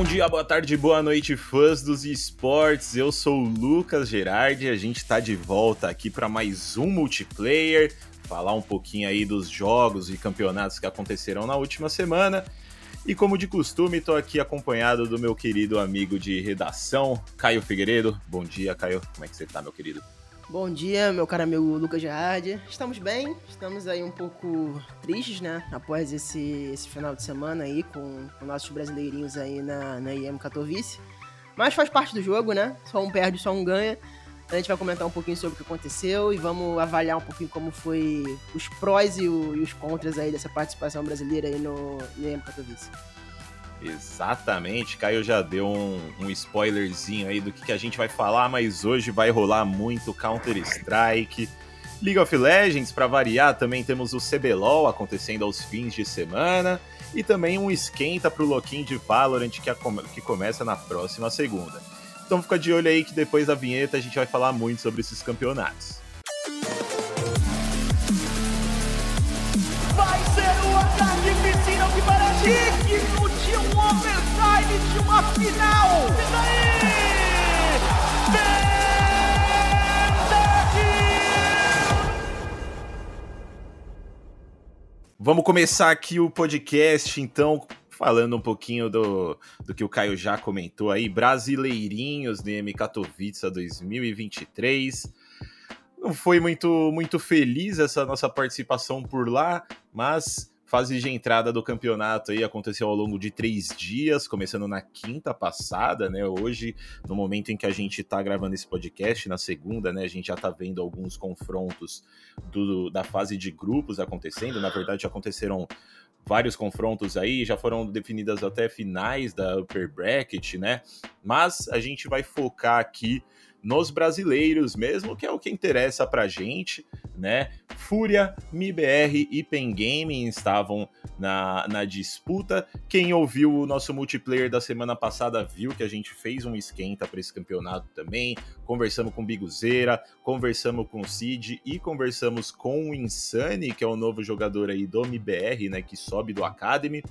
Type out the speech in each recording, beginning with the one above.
Bom dia, boa tarde, boa noite, fãs dos esportes. Eu sou o Lucas Gerardi e a gente está de volta aqui para mais um multiplayer, falar um pouquinho aí dos jogos e campeonatos que aconteceram na última semana. E como de costume, estou aqui acompanhado do meu querido amigo de redação, Caio Figueiredo. Bom dia, Caio. Como é que você está, meu querido? Bom dia, meu caro amigo Lucas Gerardi. Estamos bem, estamos aí um pouco tristes, né? Após esse, esse final de semana aí com, com nossos brasileirinhos aí na, na IEM Katowice. Mas faz parte do jogo, né? Só um perde, só um ganha. A gente vai comentar um pouquinho sobre o que aconteceu e vamos avaliar um pouquinho como foi os prós e, o, e os contras aí dessa participação brasileira aí no, IEM Katowice. Exatamente, Caio já deu um, um spoilerzinho aí do que, que a gente vai falar, mas hoje vai rolar muito Counter-Strike, League of Legends, para variar, também temos o CBLOL acontecendo aos fins de semana e também um esquenta pro Loquinho de Valorant que, a, que começa na próxima segunda. Então fica de olho aí que depois da vinheta a gente vai falar muito sobre esses campeonatos. Vai o parece de um overtime de uma final. E daí? Vamos começar aqui o podcast, então, falando um pouquinho do, do que o Caio já comentou aí, brasileirinhos do M Katowice 2023. Não foi muito, muito feliz essa nossa participação por lá, mas fase de entrada do campeonato aí aconteceu ao longo de três dias, começando na quinta passada, né? Hoje, no momento em que a gente tá gravando esse podcast, na segunda, né? A gente já tá vendo alguns confrontos do, da fase de grupos acontecendo. Na verdade, já aconteceram vários confrontos aí, já foram definidas até finais da Upper Bracket, né? Mas a gente vai focar aqui nos brasileiros mesmo, que é o que interessa pra gente, né? Fúria, MIBR e Pen Gaming estavam na, na disputa. Quem ouviu o nosso multiplayer da semana passada viu que a gente fez um esquenta para esse campeonato também. Conversamos com Biguzeira, conversamos com o Cid e conversamos com o Insane, que é o novo jogador aí do MIBR, né? Que sobe do Academy.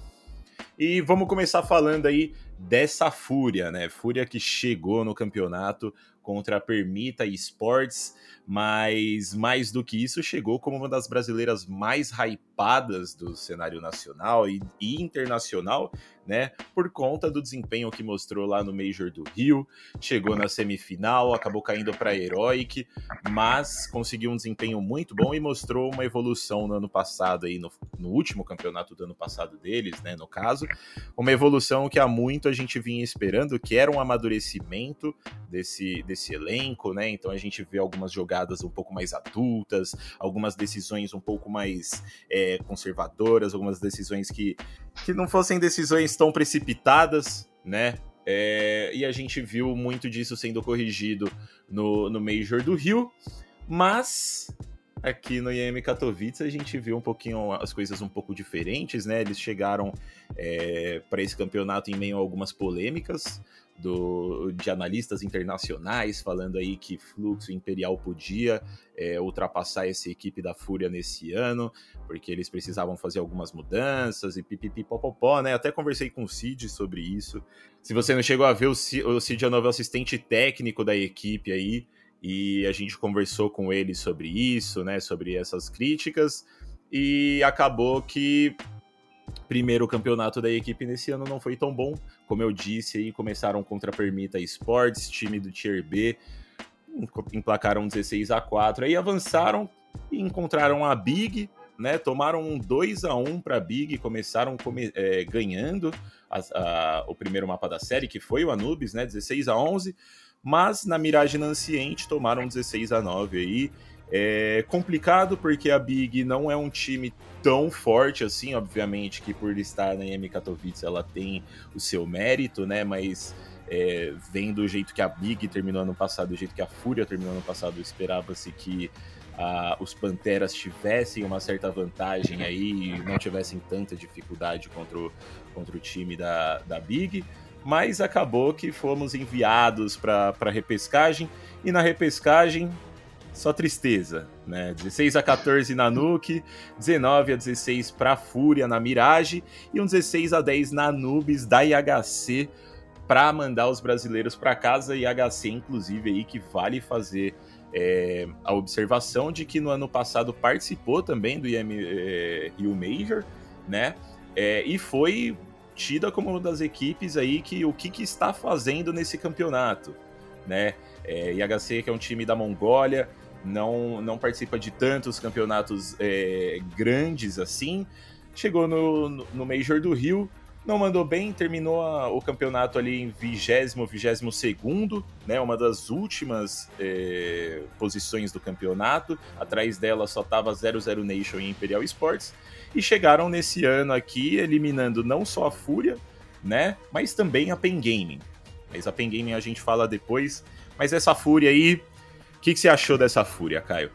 E vamos começar falando aí dessa Fúria, né? Fúria que chegou no campeonato contra a Permita Esports, mas mais do que isso, chegou como uma das brasileiras mais hypadas do cenário nacional e, e internacional, né? Por conta do desempenho que mostrou lá no Major do Rio, chegou na semifinal, acabou caindo para Heroic, mas conseguiu um desempenho muito bom e mostrou uma evolução no ano passado aí no, no último campeonato do ano passado deles, né? No caso, uma evolução que há muito a gente vinha esperando, que era um amadurecimento desse, desse elenco, né? Então a gente vê algumas jogadas um pouco mais adultas, algumas decisões um pouco mais é, conservadoras, algumas decisões que, que não fossem decisões tão precipitadas, né? É, e a gente viu muito disso sendo corrigido no, no Major do Rio, mas aqui no IEM Katowice a gente viu um pouquinho as coisas um pouco diferentes, né? Eles chegaram é, para esse campeonato em meio a algumas polêmicas do, de analistas internacionais falando aí que Fluxo Imperial podia é, ultrapassar essa equipe da Fúria nesse ano, porque eles precisavam fazer algumas mudanças e pipipipopopó, né? Até conversei com o Cid sobre isso. Se você não chegou a ver, o Cid, o Cid é o novo assistente técnico da equipe aí, e a gente conversou com ele sobre isso, né? Sobre essas críticas, e acabou que primeiro campeonato da equipe nesse ano não foi tão bom. Como eu disse, aí começaram contra a Permita Sports, time do Tier B, emplacaram 16 a 4 aí avançaram e encontraram a Big, né? Tomaram um 2 a 1 para a Big, começaram come, é, ganhando a, a, o primeiro mapa da série, que foi o Anubis, né? 16 a 11 mas na Mirage Nanciente tomaram 16 a 9 aí é complicado porque a Big não é um time tão forte assim, obviamente que por estar na EM Katowice ela tem o seu mérito, né? Mas é, vendo o jeito que a Big terminou ano passado, o jeito que a Fúria terminou ano passado, esperava-se que os Panteras tivessem uma certa vantagem aí e não tivessem tanta dificuldade contra o, contra o time da, da Big. Mas acabou que fomos enviados para repescagem e na repescagem só tristeza, né? 16 a 14 na Nuke, 19 a 16 para Fúria na Mirage e um 16 a 10 na Nubis da IHC para mandar os brasileiros para casa e HC, inclusive, aí que vale fazer é, a observação de que no ano passado participou também do IM é, Rio Major, né? É, e foi tida como uma das equipes aí que o que, que está fazendo nesse campeonato, né? É, IHC, que é um time da Mongólia, não, não participa de tantos campeonatos é, grandes assim. Chegou no, no Major do Rio, não mandou bem, terminou a, o campeonato ali em vigésimo, vigésimo segundo, né? Uma das últimas é, posições do campeonato. Atrás dela só tava 00 Nation e Imperial Sports. E chegaram nesse ano aqui, eliminando não só a Fúria, né? Mas também a Pen Gaming. Mas a Pen Gaming a gente fala depois. Mas essa Fúria aí, o que, que você achou dessa Fúria, Caio?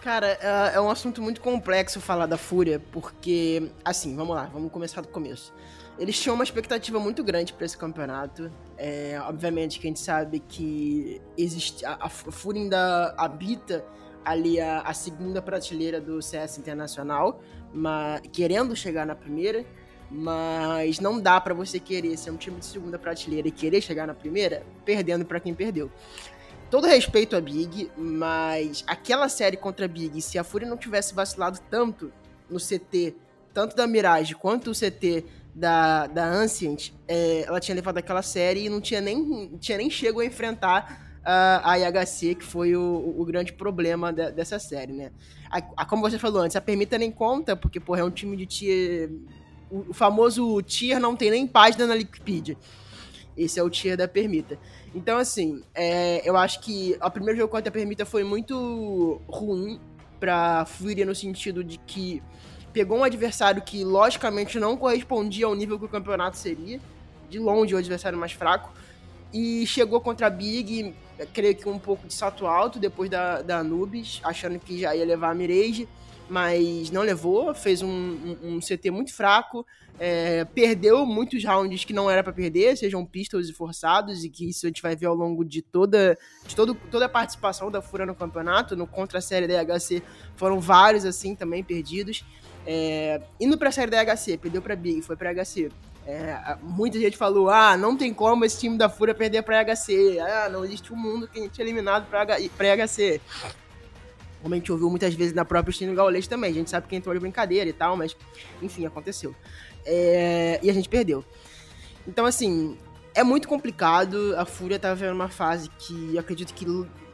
Cara, é, é um assunto muito complexo falar da Fúria, porque, assim, vamos lá, vamos começar do começo. Eles tinham uma expectativa muito grande para esse campeonato. É, obviamente que a gente sabe que existe a, a Fúria ainda habita ali a, a, segunda prateleira do CS Internacional, mas, querendo chegar na primeira, mas não dá para você querer ser um time de segunda prateleira e querer chegar na primeira, perdendo para quem perdeu. Todo respeito a Big, mas aquela série contra a Big, se a Fúria não tivesse vacilado tanto no CT, tanto da Mirage quanto o CT da, da Ancient, é, ela tinha levado aquela série e não tinha nem, tinha nem chego a enfrentar a, a IHC, que foi o, o grande problema de, dessa série, né? A, a, como você falou antes, a Permita nem conta, porque, porra, é um time de tier... O, o famoso tier não tem nem página na Wikipedia. Esse é o tier da Permita. Então, assim, é, eu acho que o primeiro jogo contra a Permita foi muito ruim pra Fúria no sentido de que pegou um adversário que, logicamente, não correspondia ao nível que o campeonato seria. De longe, o adversário mais fraco. E chegou contra a Big, creio que um pouco de salto alto, depois da, da Anubis, achando que já ia levar a Mirage mas não levou, fez um, um, um CT muito fraco, é, perdeu muitos rounds que não era para perder, sejam pistols e forçados, e que isso a gente vai ver ao longo de toda, de todo, toda a participação da Fura no campeonato, no contra a série da HC foram vários assim também perdidos. É, indo pra série da HC, perdeu pra Big, foi pra HC. É, muita gente falou: ah, não tem como esse time da Fúria perder pra HC. Ah, não existe um mundo que a gente é eliminado pra, H, pra HC como a gente ouviu muitas vezes na própria Steam Gaulês também. A gente sabe que entrou de brincadeira e tal, mas enfim, aconteceu. É... E a gente perdeu. Então, assim, é muito complicado. A Fúria tá vivendo uma fase que acredito que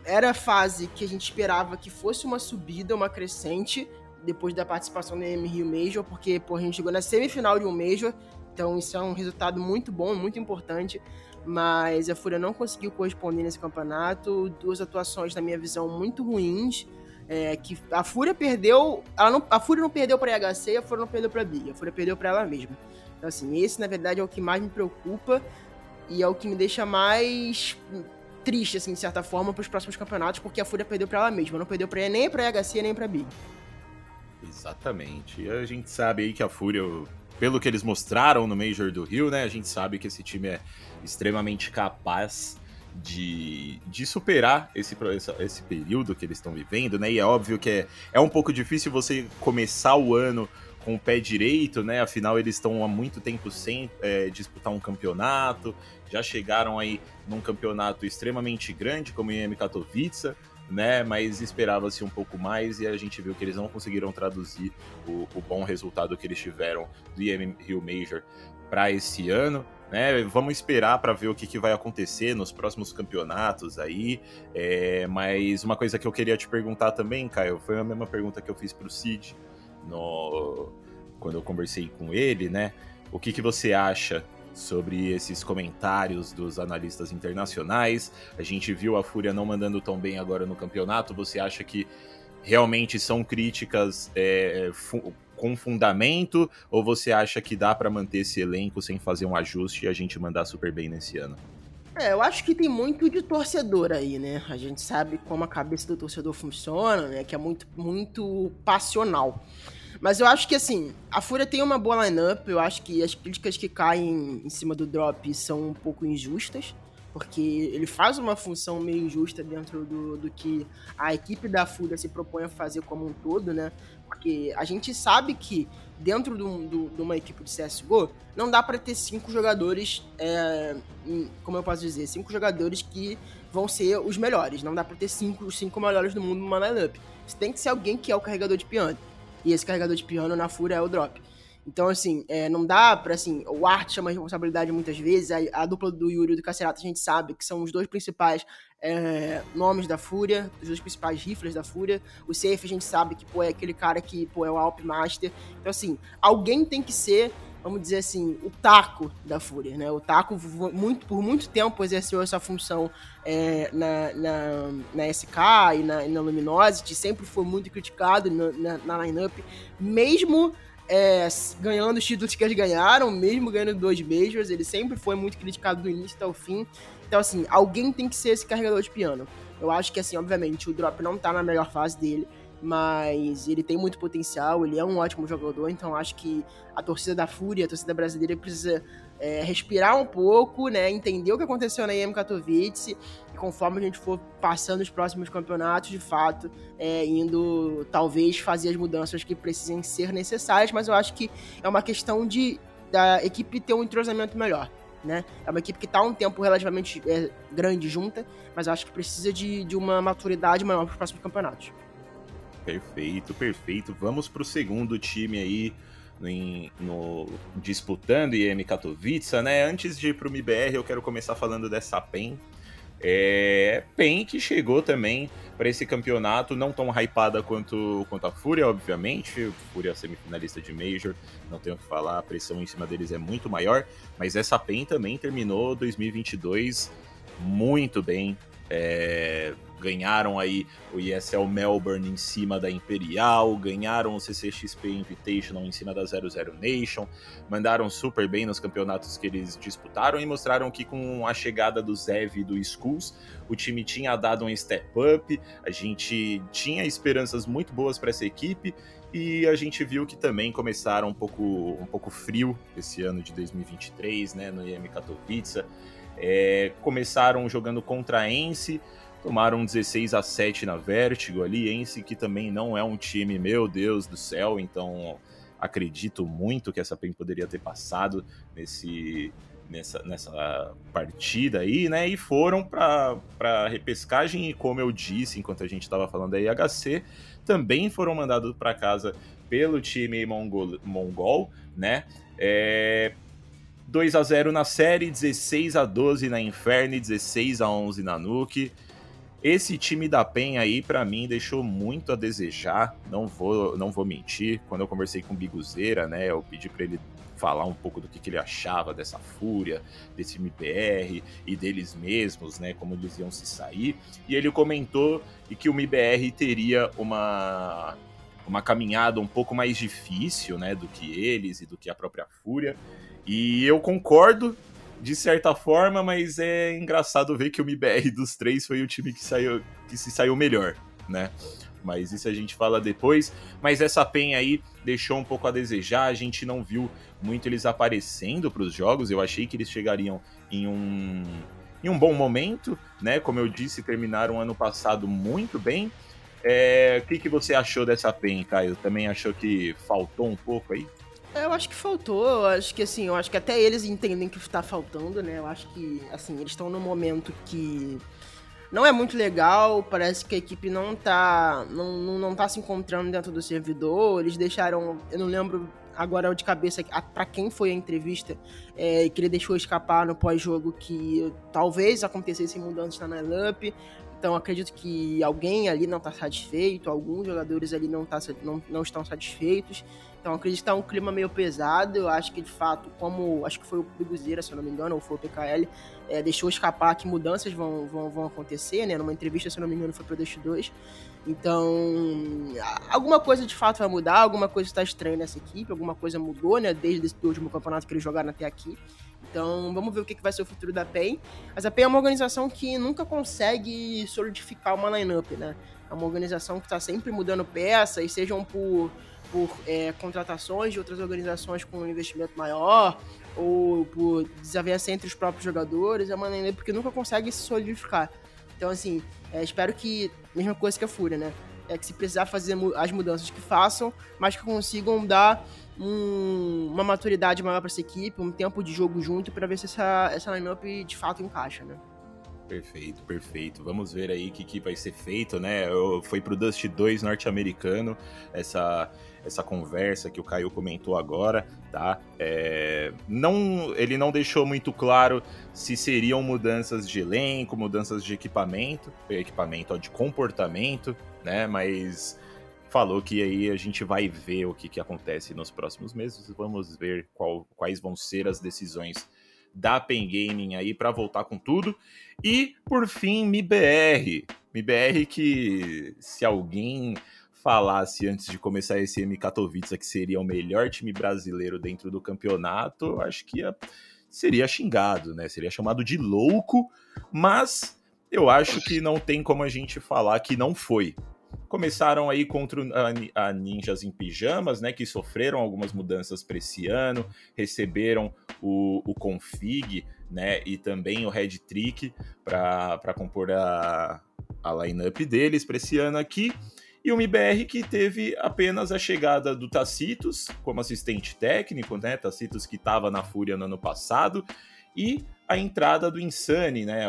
era a fase que a gente esperava que fosse uma subida, uma crescente, depois da participação no Rio Major, porque pô, a gente chegou na semifinal de um Major, então isso é um resultado muito bom, muito importante. Mas a Fúria não conseguiu corresponder nesse campeonato. Duas atuações, na minha visão, muito ruins. É, que a Fúria perdeu. Não, a Fúria não perdeu pra IHC, a Fúria não perdeu pra Big. A Fúria perdeu pra ela mesma. Então, assim, esse na verdade é o que mais me preocupa e é o que me deixa mais triste, assim, de certa forma, para os próximos campeonatos, porque a Fúria perdeu para ela mesma, não perdeu para nem para IHC nem para Big. Exatamente. E a gente sabe aí que a Fúria, pelo que eles mostraram no Major do Rio, né, a gente sabe que esse time é extremamente capaz de, de superar esse, esse período que eles estão vivendo, né? E é óbvio que é, é um pouco difícil você começar o ano com o pé direito, né? Afinal, eles estão há muito tempo sem é, disputar um campeonato, já chegaram aí num campeonato extremamente grande, como o IM Katowice, né? Mas esperava-se um pouco mais e a gente viu que eles não conseguiram traduzir o, o bom resultado que eles tiveram do IM Rio Major para esse ano. Né? Vamos esperar para ver o que, que, vai acontecer nos próximos campeonatos aí. É, mas uma coisa que eu queria te perguntar também, Caio, foi a mesma pergunta que eu fiz para o Cid no, quando eu conversei com ele, né? O que, que você acha sobre esses comentários dos analistas internacionais? A gente viu a Fúria não mandando tão bem agora no campeonato. Você acha que realmente são críticas é, com fundamento ou você acha que dá para manter esse elenco sem fazer um ajuste e a gente mandar super bem nesse ano? É, eu acho que tem muito de torcedor aí, né? A gente sabe como a cabeça do torcedor funciona, né? Que é muito, muito passional. Mas eu acho que, assim, a Fúria tem uma boa lineup. Eu acho que as críticas que caem em cima do drop são um pouco injustas. porque ele faz uma função meio injusta dentro do, do que a equipe da Fúria se propõe a fazer como um todo, né? Porque a gente sabe que dentro de uma equipe de CSGO, não dá para ter cinco jogadores, é, como eu posso dizer, cinco jogadores que vão ser os melhores. Não dá para ter cinco, os cinco melhores do mundo numa lineup. Você tem que ser alguém que é o carregador de piano. E esse carregador de piano na Fúria é o Drop. Então, assim, é, não dá pra, assim, o Art chama responsabilidade muitas vezes, a, a, dupla do Yuri e do Cacerato a gente sabe que são os dois principais é, nomes da Fúria, os dois principais rifles da Fúria. O Safe a gente sabe que, pô, é aquele cara que, pô, é o Alp Master. Então, assim, alguém tem que ser vamos dizer assim, o taco da Fúria, né? O taco muito, por muito tempo exerceu essa função é, na, na, na, SK e na, na Luminosity, sempre foi muito criticado na, na, na lineup, mesmo é, ganhando os títulos que eles ganharam, mesmo ganhando dois Majors, ele sempre foi muito criticado do início até o fim. Então, assim, alguém tem que ser esse carregador de piano. Eu acho que, assim, obviamente, o Drop não tá na melhor fase dele, mas ele tem muito potencial, ele é um ótimo jogador, então acho que a torcida da Fúria, a torcida brasileira precisa é, respirar um pouco, né, entender o que aconteceu na EM Katowice e conforme a gente for passando os próximos campeonatos, de fato, é, indo talvez fazer as mudanças que precisem ser necessárias, mas eu acho que é uma questão de da equipe ter um entrosamento melhor. Né? É uma equipe que está um tempo relativamente é, grande junta, mas eu acho que precisa de, de uma maturidade maior para os próximos campeonatos. Perfeito, perfeito. Vamos para o segundo time aí no, no, disputando IEM Katowice, né? Antes de ir para o MBR, eu quero começar falando dessa PEN. É, PEN que chegou também para esse campeonato, não tão hypada quanto, quanto a Fúria, obviamente. Fúria é semifinalista de Major, não tenho o que falar, a pressão em cima deles é muito maior. Mas essa PEN também terminou 2022 muito bem. É, ganharam aí o ESL Melbourne em cima da Imperial, ganharam o CCXP Invitational em cima da 00 Nation, mandaram super bem nos campeonatos que eles disputaram e mostraram que com a chegada do Zev e do Skulls, o time tinha dado um step up, a gente tinha esperanças muito boas para essa equipe e a gente viu que também começaram um pouco, um pouco frio esse ano de 2023, né, no IEM Katowice. É, começaram jogando contra a Ence, tomaram 16 a 7 na Vertigo ali, Ence que também não é um time, meu Deus do céu, então acredito muito que essa PEN poderia ter passado nesse, nessa, nessa partida aí, né? E foram para repescagem e como eu disse enquanto a gente estava falando da IHC, também foram mandados para casa pelo time mongol, mongol né? É, 2 a 0 na série, 16 a 12 na Inferno, 16 a 11 na Nuke. Esse time da PEN aí, para mim, deixou muito a desejar. Não vou, não vou mentir. Quando eu conversei com o Biguzeira, né, eu pedi para ele falar um pouco do que, que, ele achava dessa fúria, desse MBR e deles mesmos, né, como eles iam se sair. E ele comentou que o MBR teria uma uma caminhada um pouco mais difícil, né, do que eles e do que a própria Fúria. E eu concordo, de certa forma, mas é engraçado ver que o MBR dos três foi o time que saiu que se saiu melhor, né? Mas isso a gente fala depois. Mas essa PEN aí deixou um pouco a desejar. A gente não viu muito eles aparecendo para os jogos. Eu achei que eles chegariam em um, em um bom momento, né? Como eu disse, terminaram ano passado muito bem. É, o que, que você achou dessa PEN, Caio? Também achou que faltou um pouco aí? Eu acho que faltou, eu acho que assim, eu acho que até eles entendem que está faltando, né? Eu acho que, assim, eles estão num momento que não é muito legal, parece que a equipe não tá, não, não tá se encontrando dentro do servidor, eles deixaram, eu não lembro agora de cabeça para quem foi a entrevista é, que ele deixou escapar no pós-jogo que talvez acontecesse mudanças na lineup, então acredito que alguém ali não está satisfeito, alguns jogadores ali não, tá, não, não estão satisfeitos. Então acredito que tá um clima meio pesado. Eu acho que de fato, como acho que foi o Biguzeira, se eu não me engano, ou foi o PKL, é, deixou escapar que mudanças vão, vão, vão acontecer, né? Numa entrevista, se eu não me engano, foi pro Dust 2. Então, alguma coisa de fato vai mudar, alguma coisa está estranha nessa equipe, alguma coisa mudou, né? Desde esse último campeonato que eles jogaram até aqui. Então, vamos ver o que, vai ser o futuro da PEN. Mas a PEN é uma organização que nunca consegue solidificar uma lineup, né? É uma organização que está sempre mudando peças, sejam por, por é, contratações de outras organizações com um investimento maior, ou por desavença entre os próprios jogadores. É uma lineup que nunca consegue se solidificar. Então, assim, é, espero que. Mesma coisa que a Fúria, né? É que se precisar fazer as mudanças que façam, mas que consigam dar um, uma maturidade maior para essa equipe, um tempo de jogo junto para ver se essa, essa lineup de fato encaixa, né? Perfeito, perfeito. Vamos ver aí o que, que vai ser feito, né? Eu, foi pro Dust 2 norte-americano essa, essa conversa que o Caio comentou agora, tá? É, não, ele não deixou muito claro se seriam mudanças de elenco, mudanças de equipamento, equipamento ó, de comportamento, né? Mas falou que aí a gente vai ver o que, que acontece nos próximos meses. Vamos ver qual, quais vão ser as decisões da Pen Gaming aí para voltar com tudo. E, por fim, MIBR. MIBR que, se alguém falasse antes de começar esse M Katowice que seria o melhor time brasileiro dentro do campeonato, acho que ia, seria xingado, né? Seria chamado de louco, mas eu acho que não tem como a gente falar que não foi. Começaram aí contra a, Ninjas em Pijamas, né? Que sofreram algumas mudanças para esse ano, receberam o, o config, né? E também o Red Trick para compor a, a lineup deles para esse ano aqui. E o MBR que teve apenas a chegada do Tacitus como assistente técnico, né? Tacitus que estava na Fúria no ano passado, e a entrada do Insane, né?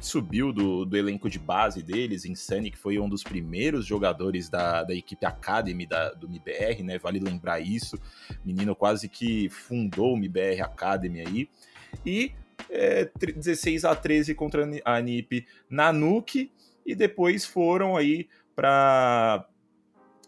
Subiu do, do elenco de base deles, Insane, que foi um dos primeiros jogadores da, da equipe Academy da, do MBR, né? Vale lembrar isso. Menino quase que fundou o MBR Academy aí. E é, 16 a 13 contra a NiP na Nuke. E depois foram aí para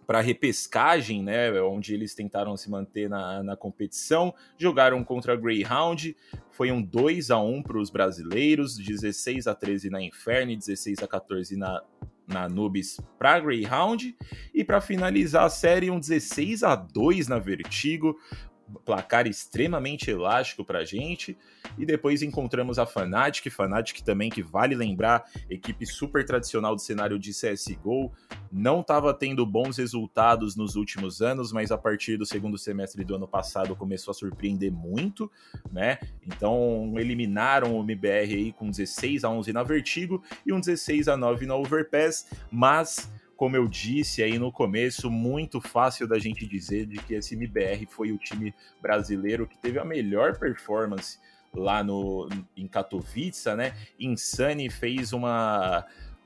para repescagem, né, onde eles tentaram se manter na, na competição, jogaram contra a Greyhound, foi um 2 a 1 para os brasileiros, 16 a 13 na Inferno, 16 a 14 na na Nubis para Greyhound. E para finalizar a série um 16 a 2 na Vertigo, placar extremamente elástico para a gente. E depois encontramos a Fnatic, Fnatic também que vale lembrar, equipe super tradicional do cenário de CSGO, não estava tendo bons resultados nos últimos anos, mas a partir do segundo semestre do ano passado começou a surpreender muito, né? Então eliminaram o MBR aí com 16 a 11 na Vertigo e um 16 a 9 na Overpass, mas como eu disse aí no começo, muito fácil da gente dizer de que esse MBR foi o time brasileiro que teve a melhor performance lá no em Katowice, né? Insane fez uma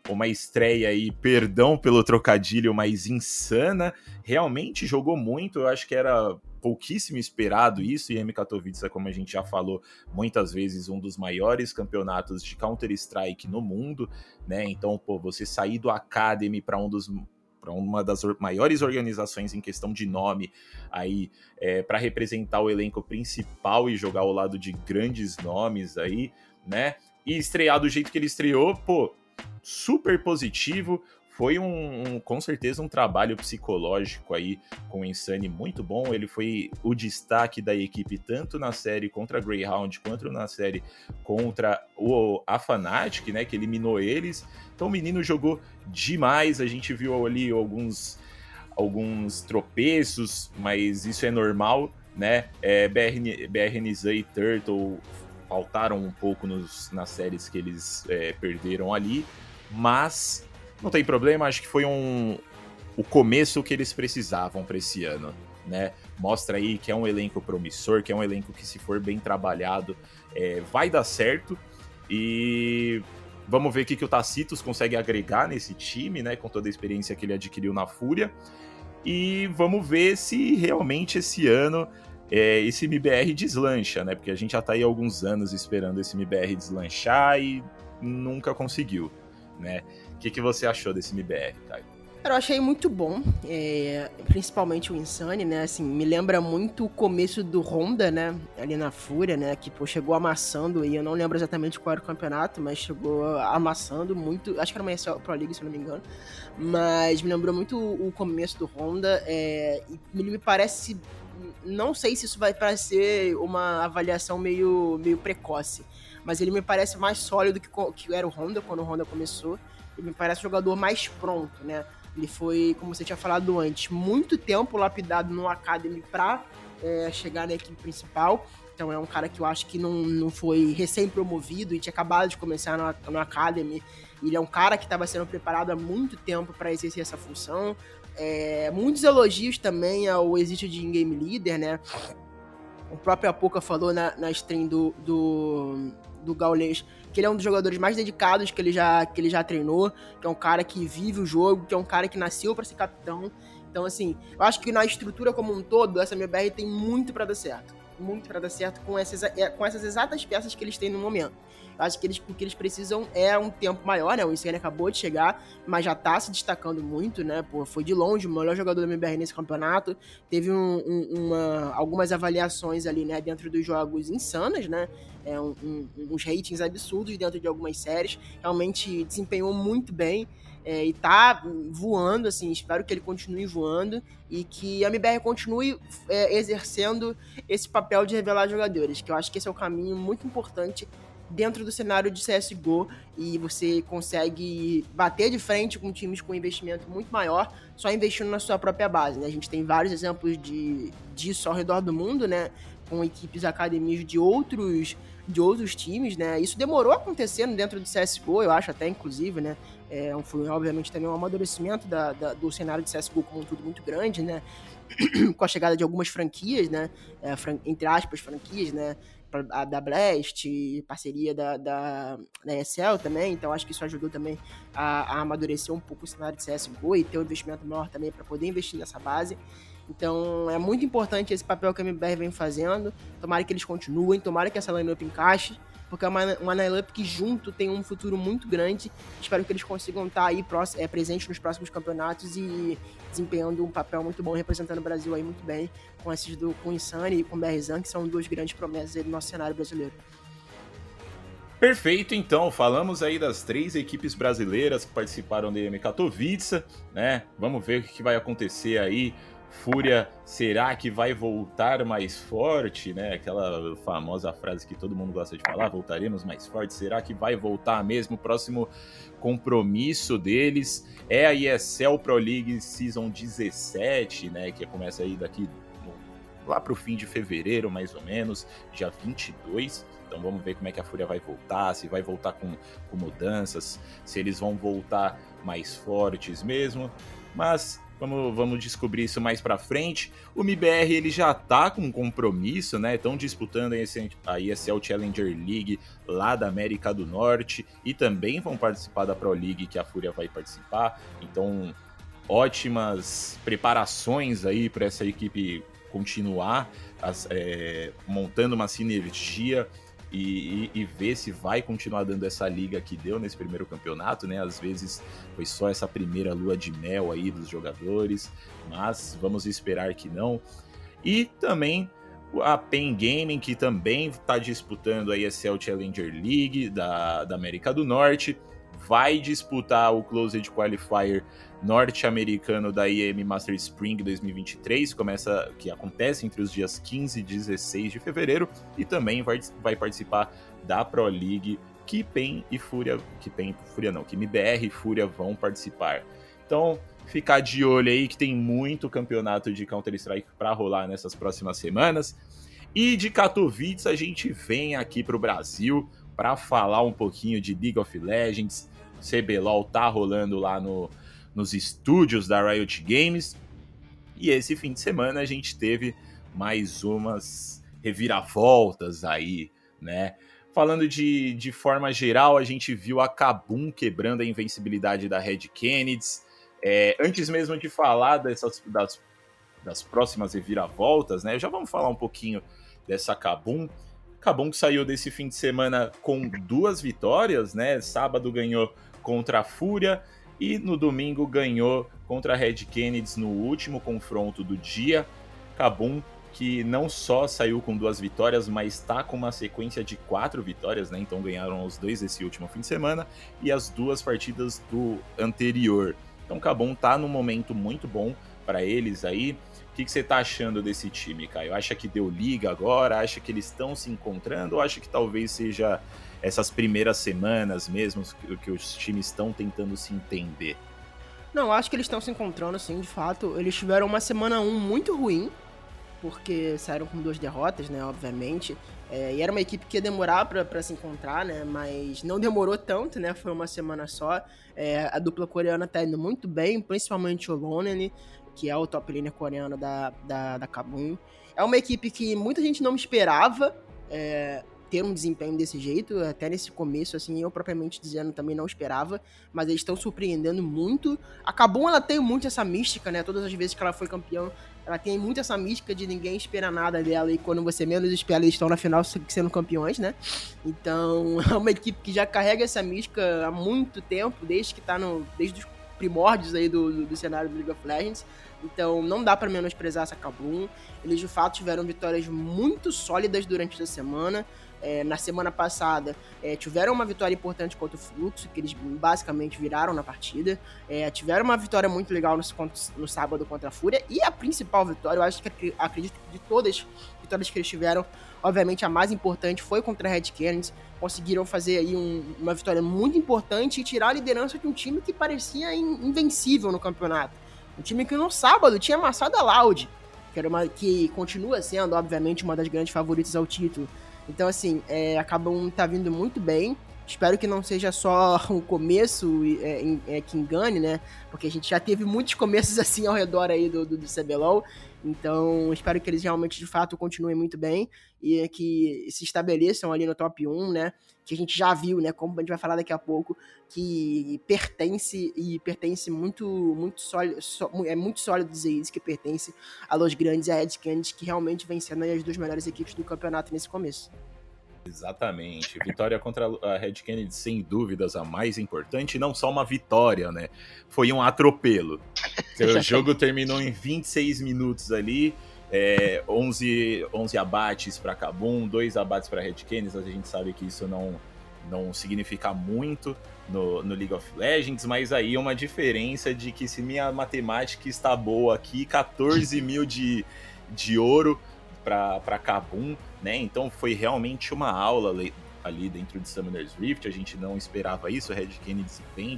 uma estreia aí, perdão pelo trocadilho, mas insana. Realmente jogou muito, eu acho que era pouquíssimo esperado isso, e M Katowice, como a gente já falou muitas vezes, um dos maiores campeonatos de Counter-Strike no mundo, né? Então, pô, você sair do Academy para um dos para uma das maiores organizações em questão de nome aí é, para representar o elenco principal e jogar ao lado de grandes nomes aí, né? E estrear do jeito que ele estreou, pô, super positivo. Foi um, um, com certeza um trabalho psicológico aí com o Insane muito bom. Ele foi o destaque da equipe tanto na série contra a Greyhound quanto na série contra o a Fnatic, né, que eliminou eles. Então o menino jogou demais. A gente viu ali alguns alguns tropeços, mas isso é normal, né? É, BRN, BRNZ e Turtle faltaram um pouco nos, nas séries que eles é, perderam ali, mas não tem problema, acho que foi um o começo que eles precisavam para esse ano, né? Mostra aí que é um elenco promissor, que é um elenco que se for bem trabalhado é, vai dar certo e vamos ver o que, que o Tacitus consegue agregar nesse time, né? Com toda a experiência que ele adquiriu na Fúria e vamos ver se realmente esse ano é, esse MBR deslancha, né? Porque a gente já tá aí há alguns anos esperando esse MBR deslanchar e nunca conseguiu, né? Que, que você achou desse MBR, Caio? Eu achei muito bom, é, principalmente o Insane, né? Assim, me lembra muito o começo do Honda, né? Ali na Fúria, né? Que pô, chegou amassando e eu não lembro exatamente qual era o campeonato, mas chegou amassando muito. Acho que era uma ESL Pro League, se não me engano. Mas me lembrou muito o começo do Honda é, me parece não sei se isso vai parecer uma avaliação meio, meio precoce, mas ele me parece mais sólido que, que era o Honda quando o Honda começou. Me parece um jogador mais pronto, né? Ele foi, como você tinha falado antes, muito tempo lapidado no Academy para é, chegar na equipe principal. Então é um cara que eu acho que não, não foi recém-promovido e tinha acabado de começar no, Academy. Ele é um cara que estava sendo preparado há muito tempo para exercer essa função. É, muitos elogios também ao exílio de Game Leader, né? O próprio Apoca falou na, na stream do, do, do Gaulês que ele é um dos jogadores mais dedicados que ele, já, que ele já treinou, que é um cara que vive o jogo, que é um cara que nasceu para ser capitão. Então, assim, eu acho que na estrutura como um todo, essa MBR tem muito para dar certo. Muito para dar certo com essas, é, com essas exatas peças que eles têm no momento. Acho que eles, o que eles precisam é um tempo maior, né? O Insane acabou de chegar, mas já tá se destacando muito, né? Pô, foi de longe o melhor jogador da MBR nesse campeonato. Teve um, um, uma, algumas avaliações ali, né? Dentro dos jogos insanas, né? É, um, uns ratings absurdos dentro de algumas séries. Realmente desempenhou muito bem. É, e tá voando, assim, espero que ele continue voando e que a MBR continue é, exercendo esse papel de revelar jogadores, que eu acho que esse é o caminho muito importante dentro do cenário de CSGO e você consegue bater de frente com times com investimento muito maior só investindo na sua própria base. Né? A gente tem vários exemplos de, disso ao redor do mundo, né? com equipes academias de outros de outros times, né? Isso demorou acontecendo dentro do CSGO, eu acho até, inclusive, né? É, foi, obviamente, também um amadurecimento da, da, do cenário de CSGO como um tudo muito grande, né? com a chegada de algumas franquias, né? É, fran entre aspas, franquias, né? a da Blast, parceria da, da, da ESL também, então acho que isso ajudou também a, a amadurecer um pouco o cenário de CSGO e ter um investimento maior também para poder investir nessa base. Então é muito importante esse papel que a MBR vem fazendo. Tomara que eles continuem, tomara que essa lineup encaixe porque é uma, uma line-up que junto tem um futuro muito grande. Espero que eles consigam estar aí é, presentes nos próximos campeonatos e desempenhando um papel muito bom, representando o Brasil aí muito bem, com esses do com Insane e com o BRZan, que são duas grandes promessas do nosso cenário brasileiro. Perfeito, então, falamos aí das três equipes brasileiras que participaram da EM Katowice, né? Vamos ver o que vai acontecer aí Fúria, será que vai voltar mais forte, né? Aquela famosa frase que todo mundo gosta de falar, voltaremos mais forte. Será que vai voltar mesmo? O próximo compromisso deles é a ESL Pro League Season 17, né? Que começa aí daqui lá para o fim de fevereiro, mais ou menos, dia 22. Então vamos ver como é que a Fúria vai voltar, se vai voltar com, com mudanças, se eles vão voltar mais fortes mesmo. Mas Vamos, vamos descobrir isso mais para frente. O MBR ele já tá com um compromisso, né? Estão disputando a ESL Challenger League lá da América do Norte e também vão participar da Pro League que a Fúria vai participar. Então, ótimas preparações aí para essa equipe continuar as, é, montando uma sinergia e, e, e, ver se vai continuar dando essa liga que deu nesse primeiro campeonato, né? Às vezes foi só essa primeira lua de mel aí dos jogadores, mas vamos esperar que não. E também a Pen Gaming, que também está disputando a ESL Challenger League da, da América do Norte, vai disputar o Closed Qualifier norte-americano da IEM Master Spring 2023, começa, que acontece entre os dias 15 e 16 de fevereiro, e também vai, vai participar da Pro League, que PEN e Fúria, que PEN, Fúria não, que MBR e Fúria vão participar. Então, ficar de olho aí que tem muito campeonato de Counter-Strike para rolar nessas próximas semanas. E de Katowice a gente vem aqui para o Brasil para falar um pouquinho de League of Legends. CBLOL tá rolando lá no, nos estúdios da Riot Games. E esse fim de semana a gente teve mais umas reviravoltas aí, né? Falando de, de forma geral, a gente viu a Kabum quebrando a invencibilidade da Red Kennedys. É, antes mesmo de falar dessas, das, das próximas reviravoltas, né? Já vamos falar um pouquinho dessa Kabum. Kabum que saiu desse fim de semana com duas vitórias, né? Sábado ganhou contra a Fúria e no domingo ganhou contra a Red Kennedy no último confronto do dia. Cabum, que não só saiu com duas vitórias, mas está com uma sequência de quatro vitórias, né? Então ganharam os dois esse último fim de semana e as duas partidas do anterior. Então Cabum está num momento muito bom para eles aí. O que você tá achando desse time, Caio? Acha que deu liga agora? Acha que eles estão se encontrando? Ou acha que talvez seja essas primeiras semanas mesmo que, que os times estão tentando se entender? Não, acho que eles estão se encontrando, sim, de fato. Eles tiveram uma semana 1 muito ruim, porque saíram com duas derrotas, né, obviamente. É, e era uma equipe que ia demorar para se encontrar, né, mas não demorou tanto, né, foi uma semana só. É, a dupla coreana tá indo muito bem, principalmente o Lonely, que é o top laner coreano da, da, da Kabum. É uma equipe que muita gente não esperava, é, ter um desempenho desse jeito, até nesse começo, assim, eu propriamente dizendo também não esperava, mas eles estão surpreendendo muito. A Kabum, ela tem muito essa mística, né, todas as vezes que ela foi campeã, ela tem muito essa mística de ninguém esperar nada dela e quando você menos espera, eles estão na final sendo campeões, né? Então, é uma equipe que já carrega essa mística há muito tempo, desde que tá no. desde os primórdios aí do, do, do cenário do League of Legends. Então não dá para menosprezar essa Kabum. Eles de fato tiveram vitórias muito sólidas durante a semana. É, na semana passada é, tiveram uma vitória importante contra o Fluxo, que eles basicamente viraram na partida. É, tiveram uma vitória muito legal no, no, sábado contra a Fúria. E a principal vitória, eu acho que acredito que de todas as vitórias que eles tiveram, obviamente a mais importante foi contra a Red Canids. Conseguiram fazer aí um, uma vitória muito importante e tirar a liderança de um time que parecia invencível no campeonato. Um time que no sábado tinha amassado a Loud, que, era uma, que continua sendo, obviamente, uma das grandes favoritas ao título. Então, assim, é, acabam tá vindo muito bem. Espero que não seja só o começo é, é, que engane, né? Porque a gente já teve muitos começos assim ao redor aí do, do, do CBLOL. Então, espero que eles realmente, de fato, continuem muito bem e que se estabeleçam ali no top 1, né? Que a gente já viu, né? Como a gente vai falar daqui a pouco, que pertence e pertence muito, muito sólido, é muito sólido dizer isso, que pertence a Los Grandes e a Red Canids, que realmente vem sendo as duas melhores equipes do campeonato nesse começo. Exatamente. Vitória contra a Red Kennedy, sem dúvidas, a mais importante. Não só uma vitória, né? Foi um atropelo. o jogo terminou em 26 minutos ali. É, 11, 11 abates para Kabum, 2 abates para Red Kennedy. A gente sabe que isso não, não significa muito no, no, League of Legends, mas aí uma diferença de que se minha matemática está boa aqui, 14 mil de, de ouro para Kabum né? Então foi realmente uma aula ali dentro de Summoner's Rift, a gente não esperava isso, o Red Kennedy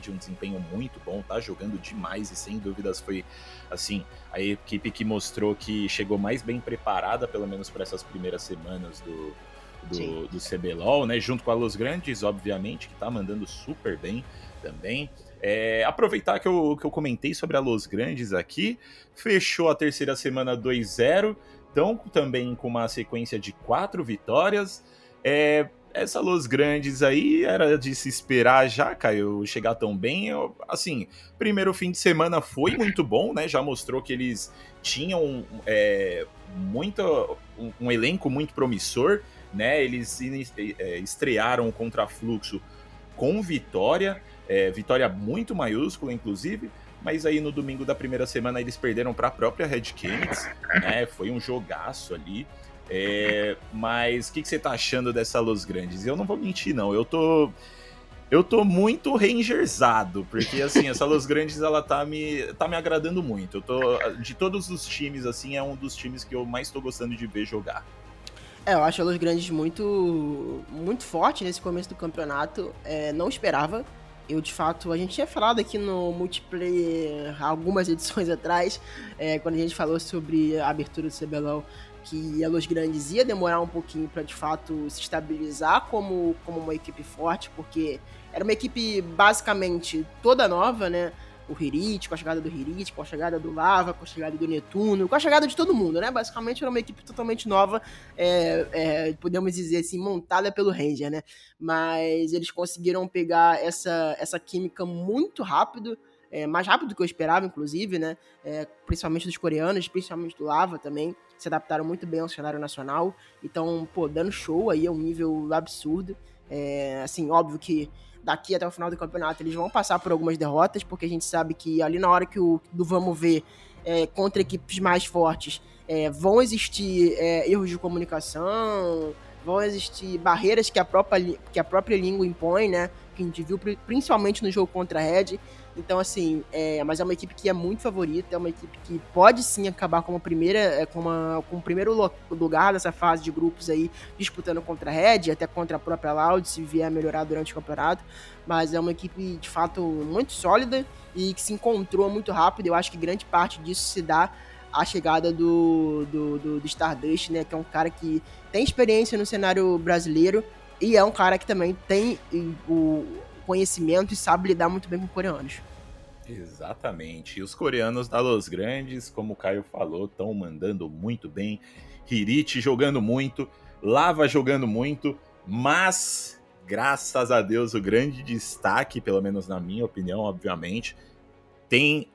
um desempenho muito bom, tá jogando demais e sem dúvidas foi, assim, a equipe que mostrou que chegou mais bem preparada, pelo menos para essas primeiras semanas do, do, do CBLOL, né, junto com a Los Grandes, obviamente, que tá mandando super bem também. É, aproveitar que eu, que eu comentei sobre a Los Grandes aqui, fechou a terceira semana 2-0, estão também com uma sequência de quatro vitórias. É, essa Los Grandes aí era de se esperar já, Caio, chegar tão bem. Eu, assim, primeiro fim de semana foi muito bom, né? Já mostrou que eles tinham é, muito, um, um, elenco muito promissor, né? Eles é, estrearam contra Fluxo com vitória, é, vitória muito maiúscula, inclusive mas aí no domingo da primeira semana eles perderam para a própria Red Kennedy, né? Foi um jogaço ali. É, mas o que, que, você tá achando dessa Los Grandes? Eu não vou mentir, não. Eu tô. Eu tô muito rangersado, porque assim, essa Los Grandes ela tá me, tá me agradando muito. Eu tô. De todos os times, assim, é um dos times que eu mais tô gostando de ver jogar. É, eu acho a Los Grandes muito, muito forte nesse começo do campeonato. É, não esperava eu de fato, a gente tinha falado aqui no multiplayer algumas edições atrás, é, quando a gente falou sobre a abertura do CBLOL, que a Los Grandes ia demorar um pouquinho para de fato se estabilizar como, como uma equipe forte, porque era uma equipe basicamente toda nova, né? o Hirit, com a chegada do Hirit, com a chegada do Lava, com a chegada do Netuno, com a chegada de todo mundo, né? Basicamente era uma equipe totalmente nova, é, é, podemos dizer assim, montada pelo Ranger, né? Mas eles conseguiram pegar essa, essa química muito rápido, é, mais rápido do que eu esperava, inclusive, né? É, principalmente dos coreanos, principalmente do Lava também, se adaptaram muito bem ao cenário nacional. Então, pô, dando show aí a um nível absurdo. É, assim, óbvio que daqui até o final do campeonato eles vão passar por algumas derrotas, porque a gente sabe que ali na hora que o do vamos ver é, contra equipes mais fortes é, vão existir é, erros de comunicação, vão existir barreiras que a própria, que a própria língua impõe, né? Que a gente viu principalmente no jogo contra a Red. Então, assim, é, mas é uma equipe que é muito favorita, é uma equipe que pode sim acabar como primeira, é, com, uma, com o primeiro lugar dessa fase de grupos aí, disputando contra a Red, até contra a própria Loud, se vier a melhorar durante o campeonato. Mas é uma equipe, de fato, muito sólida e que se encontrou muito rápido. Eu acho que grande parte disso se dá a chegada do, do, do, do Stardust, né? Que é um cara que tem experiência no cenário brasileiro e é um cara que também tem o conhecimento e sabe lidar muito bem com coreanos. Exatamente. E os coreanos da Los Grandes, como o Caio falou, estão mandando muito bem. Hirichi jogando muito, Lava jogando muito, mas graças a Deus o grande destaque, pelo menos na minha opinião, obviamente, tem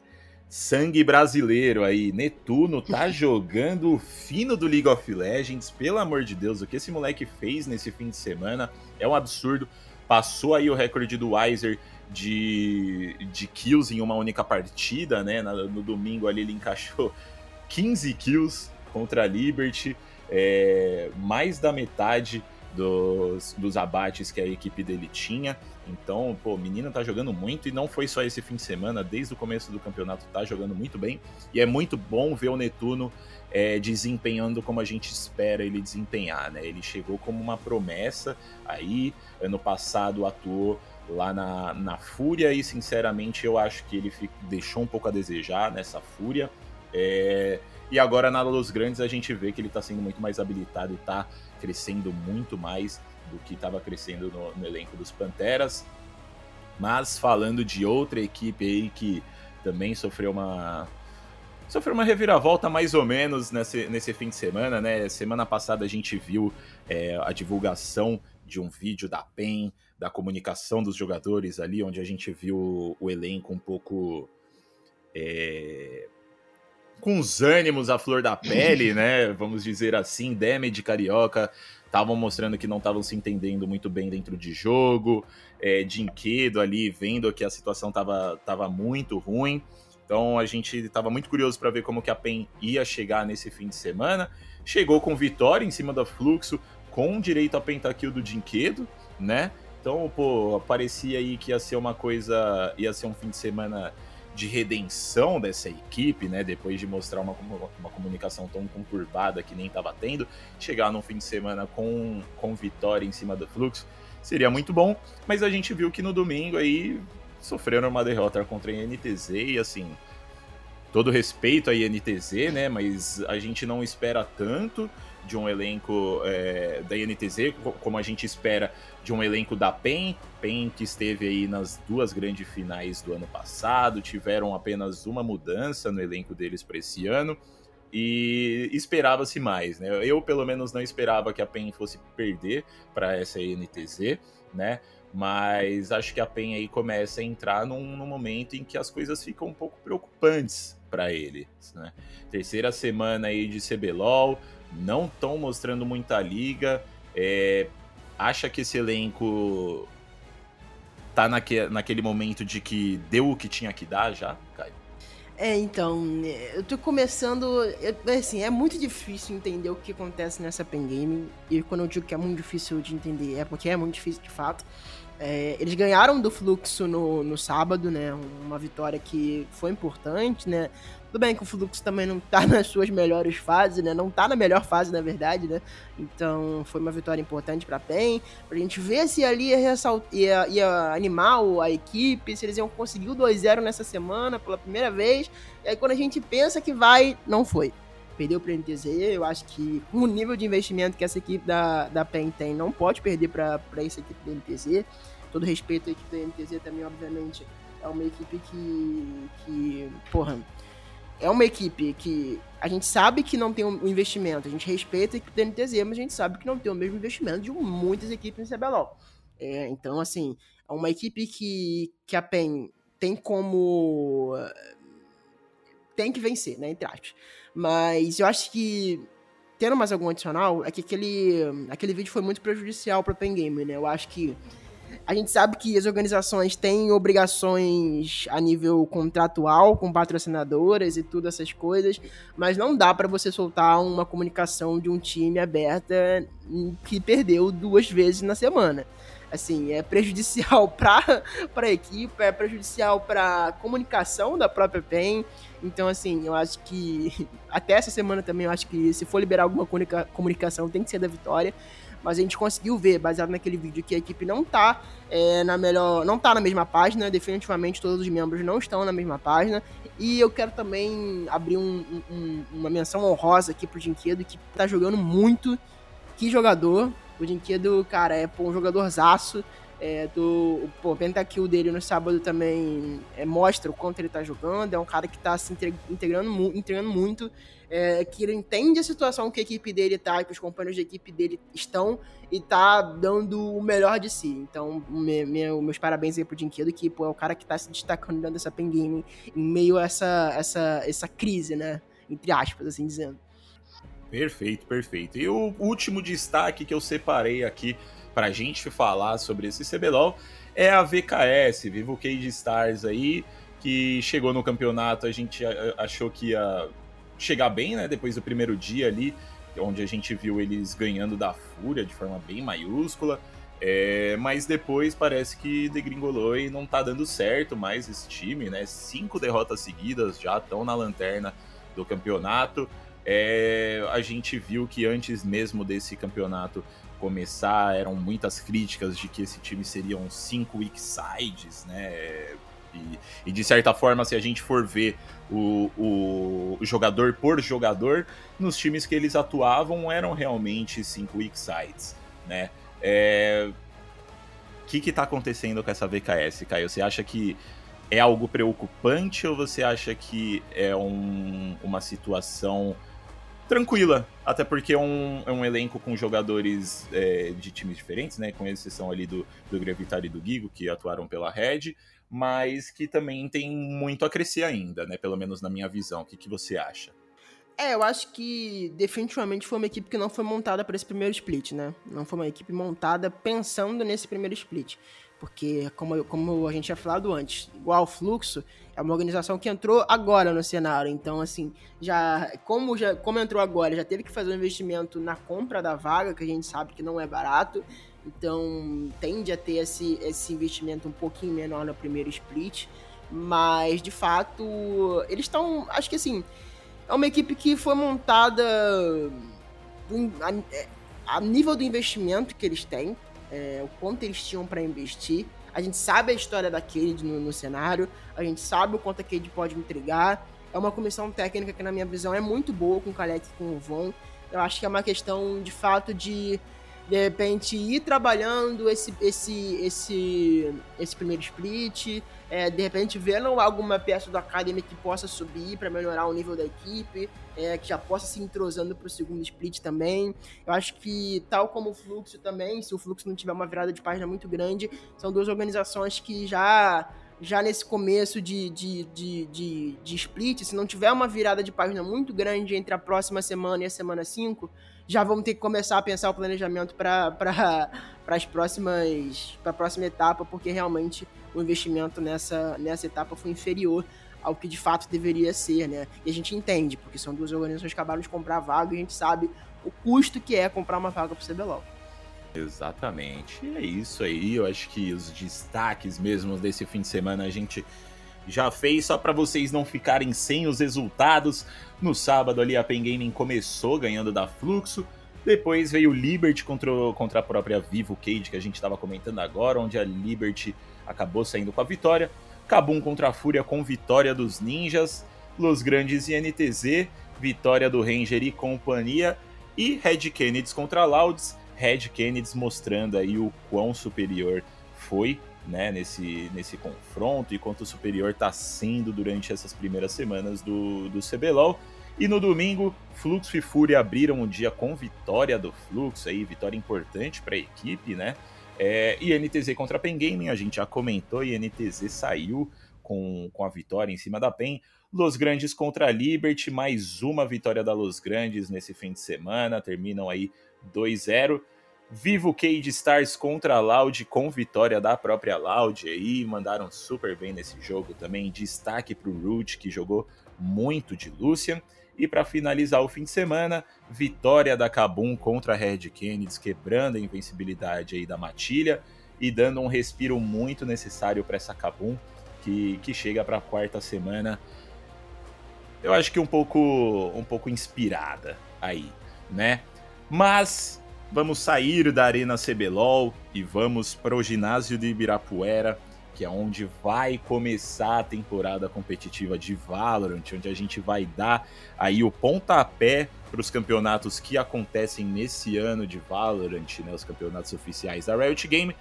sangue brasileiro aí. Netuno tá jogando o fino do League of Legends. Pelo amor de Deus, o que esse moleque fez nesse fim de semana é um absurdo. Passou aí o recorde do Weiser de, de kills em uma única partida, né? No domingo ali ele encaixou 15 kills contra a Liberty. É, mais da metade dos, dos abates que a equipe dele tinha. Então, pô, o menino tá jogando muito e não foi só esse fim de semana, desde o começo do campeonato tá jogando muito bem. E é muito bom ver o Netuno é, desempenhando como a gente espera ele desempenhar, né? Ele chegou como uma promessa aí, ano passado atuou lá na, na Fúria e, sinceramente, eu acho que ele fico, deixou um pouco a desejar nessa Fúria. É, e agora na Los Grandes a gente vê que ele tá sendo muito mais habilitado e tá crescendo muito mais do que estava crescendo no, no, elenco dos Panteras. Mas falando de outra equipe aí que também sofreu uma sofreu uma reviravolta mais ou menos nesse, nesse fim de semana, né? Semana passada a gente viu é, a divulgação de um vídeo da PEN, da comunicação dos jogadores ali, onde a gente viu o elenco um pouco é, com os ânimos à flor da pele, né? Vamos dizer assim, Damage Carioca estavam mostrando que não estavam se entendendo muito bem dentro de jogo, é, Dinquedo ali vendo que a situação estava tava muito ruim. Então a gente estava muito curioso para ver como que a PEN ia chegar nesse fim de semana. Chegou com vitória em cima da Fluxo, com direito a pentakill do Dinquedo, né? Então, pô, parecia aí que ia ser uma coisa, ia ser um fim de semana de redenção dessa equipe, né? Depois de mostrar uma, uma comunicação tão conturbada que nem estava tendo, chegar num fim de semana com, com vitória em cima do fluxo seria muito bom. Mas a gente viu que no domingo aí sofreram uma derrota contra a NTZ e assim. Todo respeito à INTZ, né? Mas a gente não espera tanto de um elenco é, da INTZ, como a gente espera de um elenco da PEN. PEN que esteve aí nas duas grandes finais do ano passado, tiveram apenas uma mudança no elenco deles para esse ano e esperava-se mais, né? Eu pelo menos não esperava que a PEN fosse perder para essa INTZ, né? Mas acho que a PEN aí começa a entrar num, num momento em que as coisas ficam um pouco preocupantes para eles, né? Terceira semana aí de CBLOL, não estão mostrando muita liga. É, acha que esse elenco tá naque, naquele momento de que deu o que tinha que dar já, Caio? É, então, eu tô começando. Eu, assim, é muito difícil entender o que acontece nessa Pen Game. E quando eu digo que é muito difícil de entender, é porque é muito difícil de fato. É, eles ganharam do Fluxo no, no sábado, né? Uma vitória que foi importante, né? Tudo bem que o Fluxo também não tá nas suas melhores fases, né? Não tá na melhor fase, na verdade, né? Então foi uma vitória importante pra PEN. Pra gente ver se ali ia, ia, ia animar a equipe, se eles iam conseguir o 2-0 nessa semana pela primeira vez. E aí quando a gente pensa que vai, não foi. Perdeu para NTZ, eu acho que o nível de investimento que essa equipe da, da PEN tem, não pode perder para essa equipe da NTZ. Todo respeito à equipe da NTZ também, obviamente, é uma equipe que, que porra, é uma equipe que a gente sabe que não tem um investimento, a gente respeita a equipe da NTZ, mas a gente sabe que não tem o mesmo investimento de muitas equipes no CBLOL. É, então, assim, é uma equipe que, que a PEN tem como. tem que vencer, né? Entre aspas. Mas eu acho que. Tendo mais algum adicional, é que aquele, aquele vídeo foi muito prejudicial para a PEN Game, né? Eu acho que a gente sabe que as organizações têm obrigações a nível contratual com patrocinadoras e tudo essas coisas, mas não dá para você soltar uma comunicação de um time aberta que perdeu duas vezes na semana. assim, é prejudicial para a equipe, é prejudicial para a comunicação da própria PEN. Então, assim, eu acho que até essa semana também, eu acho que se for liberar alguma comunica comunicação, tem que ser da vitória. Mas a gente conseguiu ver, baseado naquele vídeo, que a equipe não tá é, na melhor. não tá na mesma página. Definitivamente todos os membros não estão na mesma página. E eu quero também abrir um, um, uma menção honrosa aqui pro Dinquedo, que tá jogando muito. Que jogador. O Dinquedo, cara, é um jogador zaço. É, do, pô, o pentakill dele no sábado também é, mostra o quanto ele tá jogando. É um cara que tá se integrando, integrando muito. É, que ele entende a situação que a equipe dele tá, que os companheiros de equipe dele estão e tá dando o melhor de si. Então, me, me, meus parabéns aí pro Dinquedo, que pô, é o cara que tá se destacando dentro dessa pen em meio a essa, essa, essa crise, né? Entre aspas, assim dizendo. Perfeito, perfeito. E o último destaque que eu separei aqui para a gente falar sobre esse CBLOL é a VKS, Vivo Cage Stars aí, que chegou no campeonato, a gente achou que ia chegar bem, né, depois do primeiro dia ali, onde a gente viu eles ganhando da Fúria de forma bem maiúscula, é, mas depois parece que degringolou e não tá dando certo mais esse time, né, cinco derrotas seguidas já estão na lanterna do campeonato, é, a gente viu que antes mesmo desse campeonato começar, eram muitas críticas de que esse time seria um cinco weak sides, né? E, e, de certa forma, se a gente for ver o, o, o, jogador por jogador, nos times que eles atuavam eram realmente cinco weak sides, né? É... O que está acontecendo com essa VKS, Caio? Você acha que é algo preocupante ou você acha que é um, uma situação tranquila, até porque é um, é um elenco com jogadores é, de times diferentes, né? Com exceção ali do, do Gravitar e do Gigo, que atuaram pela Red, mas que também tem muito a crescer ainda, né? Pelo menos na minha visão. O que, que você acha? É, eu acho que definitivamente foi uma equipe que não foi montada para esse primeiro split, né? Não foi uma equipe montada pensando nesse primeiro split. Porque, como, como a gente tinha falado antes, igual o Fluxo, é uma organização que entrou agora no cenário. Então, assim, já como, já como entrou agora, já teve que fazer um investimento na compra da vaga, que a gente sabe que não é barato. Então, tende a ter esse, esse investimento um pouquinho menor no primeiro split. Mas, de fato, eles estão. Acho que, assim, é uma equipe que foi montada a, a nível do investimento que eles têm é, o quanto eles tinham para investir. A gente sabe a história da Cade no, no, cenário, a gente sabe o quanto a Cade pode entregar. É uma comissão técnica que, na minha visão, é muito boa com o Kalec e com o Von. Eu acho que é uma questão, de fato, de de repente ir trabalhando esse, esse, esse, esse primeiro split, é, de repente vendo alguma peça do Academy que possa subir para melhorar o nível da equipe, é, que já possa se entrosando para o segundo split também. Eu acho que, tal como o Fluxo também, se o Fluxo não tiver uma virada de página muito grande, são duas organizações que já já nesse começo de, de, de, de, de split, se não tiver uma virada de página muito grande entre a próxima semana e a semana 5, já vamos ter que começar a pensar o planejamento para as próximas para a próxima etapa, porque realmente o investimento nessa, nessa etapa foi inferior ao que de fato deveria ser, né? E a gente entende, porque são duas organizações que acabaram de comprar vaga e a gente sabe o custo que é comprar uma vaga para o CBLOL. Exatamente. É isso aí. Eu acho que os destaques mesmo desse fim de semana a gente já fez só para vocês não ficarem sem os resultados. No sábado ali a Pen Gaming começou ganhando da Fluxo, depois veio o Liberty contra, contra a própria Vivo Cage que a gente estava comentando agora, onde a Liberty acabou saindo com a vitória. Kabum contra a Fúria com vitória dos Ninjas, Los Grandes e NTZ, vitória do Ranger e companhia, e Red Kennedy contra Louds, Red Kennedy mostrando aí o quão superior foi né, nesse, nesse confronto e quanto superior está sendo durante essas primeiras semanas do, do CBLOL. E no domingo, Fluxo e Fúria abriram o dia com vitória do Fluxo, aí, vitória importante para a equipe, né? É, e NTZ contra a Pen Gaming, a gente já comentou, e NTZ saiu com, com a vitória em cima da Pen. Los Grandes contra a Liberty, mais uma vitória da Los Grandes nesse fim de semana, terminam aí 2-0. Vivo Cage Stars contra a Loud com vitória da própria Loud aí, mandaram super bem nesse jogo também. Destaque para o Root, que jogou muito de Lucian. E para finalizar o fim de semana, vitória da Kabum contra a Red Kennedy, quebrando a invencibilidade aí da Matilha. e dando um respiro muito necessário para essa Kabum, que, que chega para a quarta semana. Eu acho que um pouco, um pouco inspirada aí, né? Mas vamos sair da Arena CBLOL e vamos para o ginásio de Ibirapuera que é onde vai começar a temporada competitiva de Valorant, onde a gente vai dar aí o pontapé para os campeonatos que acontecem nesse ano de Valorant, né, os campeonatos oficiais da Riot Game,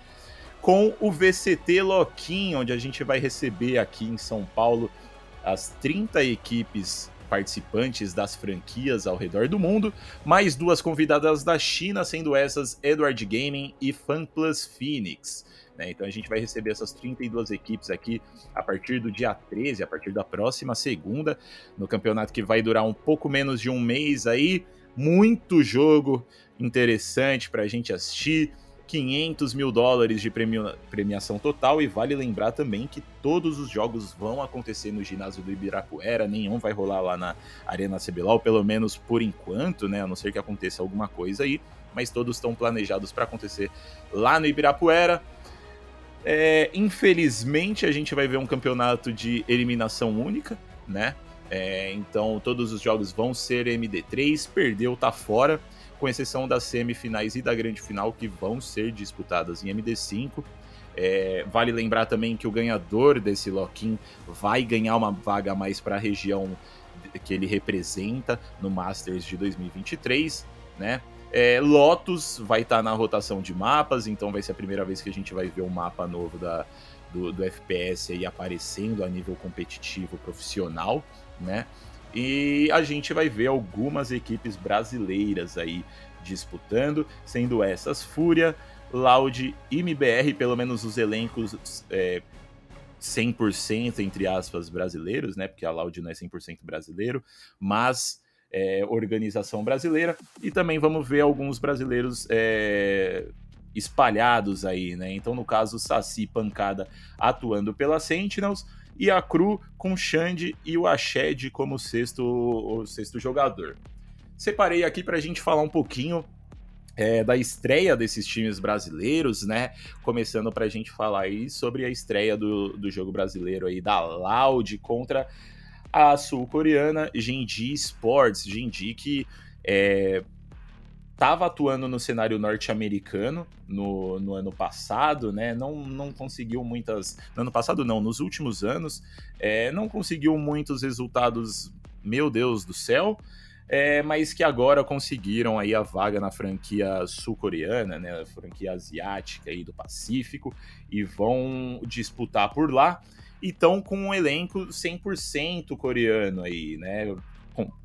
com o VCT Loquim, onde a gente vai receber aqui em São Paulo as 30 equipes participantes das franquias ao redor do mundo, mais duas convidadas da China, sendo essas Edward Gaming e FunPlus Phoenix. Né? Então a gente vai receber essas 32 equipes aqui a partir do dia 13, a partir da próxima segunda, no campeonato que vai durar um pouco menos de um mês aí. Muito jogo interessante para a gente assistir. 500 mil dólares de premiação total e vale lembrar também que todos os jogos vão acontecer no ginásio do Ibirapuera, nenhum vai rolar lá na Arena CBLOL, pelo menos por enquanto, né, a não ser que aconteça alguma coisa aí, mas todos estão planejados para acontecer lá no Ibirapuera. É, infelizmente, a gente vai ver um campeonato de eliminação única, né? É, então, todos os jogos vão ser MD3, perdeu, tá fora, com exceção das semifinais e da grande final, que vão ser disputadas em MD5. É, vale lembrar também que o ganhador desse lock-in vai ganhar uma vaga a mais para a região que ele representa no Masters de 2023, né? É, Lotus vai estar tá na rotação de mapas, então vai ser a primeira vez que a gente vai ver um mapa novo da, do, do FPS aí aparecendo a nível competitivo profissional, né? E a gente vai ver algumas equipes brasileiras aí disputando, sendo essas Fúria, Loud e MBR, pelo menos os elencos é, 100% entre aspas brasileiros, né? Porque a Loud não é 100% brasileiro, mas é, organização brasileira. E também vamos ver alguns brasileiros é, espalhados aí, né? Então, no caso, Saci Pancada atuando pela Sentinels e a Cru com Xande e o Ashed como sexto, o sexto jogador. Separei aqui para a gente falar um pouquinho é, da estreia desses times brasileiros, né? Começando para a gente falar aí sobre a estreia do, do jogo brasileiro aí da Loud contra a sul-coreana Jinji Sports, que estava atuando no cenário norte-americano no, no, ano passado, né? Não, não conseguiu muitas. No ano passado, não, nos últimos anos, é, não conseguiu muitos resultados, meu Deus do céu. É, mas que agora conseguiram aí a vaga na franquia sul-coreana, né, franquia asiática aí do Pacífico, e vão disputar por lá e estão com um elenco 100% coreano aí, né?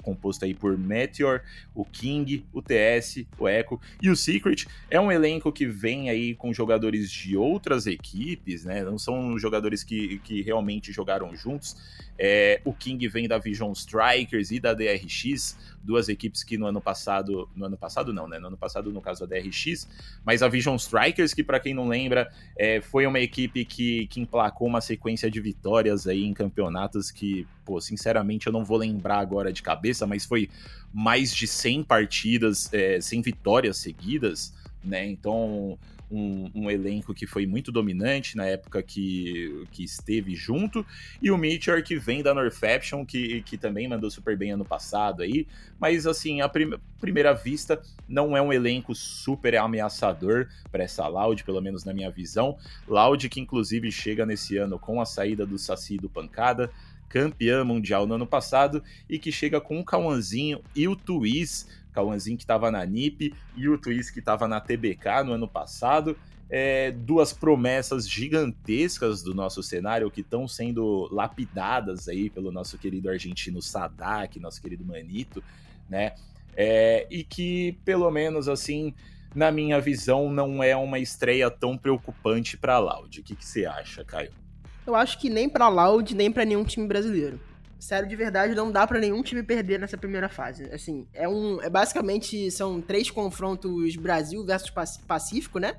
Composto aí por Meteor, o King, o TS, o Echo e o Secret. É um elenco que vem aí com jogadores de outras equipes, né? Não são jogadores que, que realmente jogaram juntos. É, o King vem da Vision Strikers e da DRX, duas equipes que no ano passado, no ano passado não, né? No ano passado, no caso, a DRX, mas a Vision Strikers, que para quem não lembra, é, foi uma equipe que, que emplacou uma sequência de vitórias aí em campeonatos que, pô, sinceramente eu não vou lembrar agora de cabeça, mas foi mais de 100 partidas, é, 100 vitórias seguidas, né? Então, um, um, elenco que foi muito dominante na época que, que esteve junto, e o Meteor que vem da Northfaction, que, que também mandou super bem ano passado aí, mas assim, à prim primeira vista, não é um elenco super ameaçador para essa Loud, pelo menos na minha visão. Loud que inclusive chega nesse ano com a saída do Saci do Pancada, campeã mundial no ano passado, e que chega com o Cauãzinho e o Twiz, Cauãzinho que estava na NIP e o Twiz que estava na TBK no ano passado. É, duas promessas gigantescas do nosso cenário que estão sendo lapidadas aí pelo nosso querido argentino Sadak, nosso querido Manito, né? É, e que, pelo menos assim, na minha visão, não é uma estreia tão preocupante para a Loud. O que, que você acha, Caio? Eu acho que nem para Loud, nem para nenhum time brasileiro sério de verdade, não dá para nenhum time perder nessa primeira fase. Assim, é um. É basicamente são três confrontos Brasil versus Pacífico, né?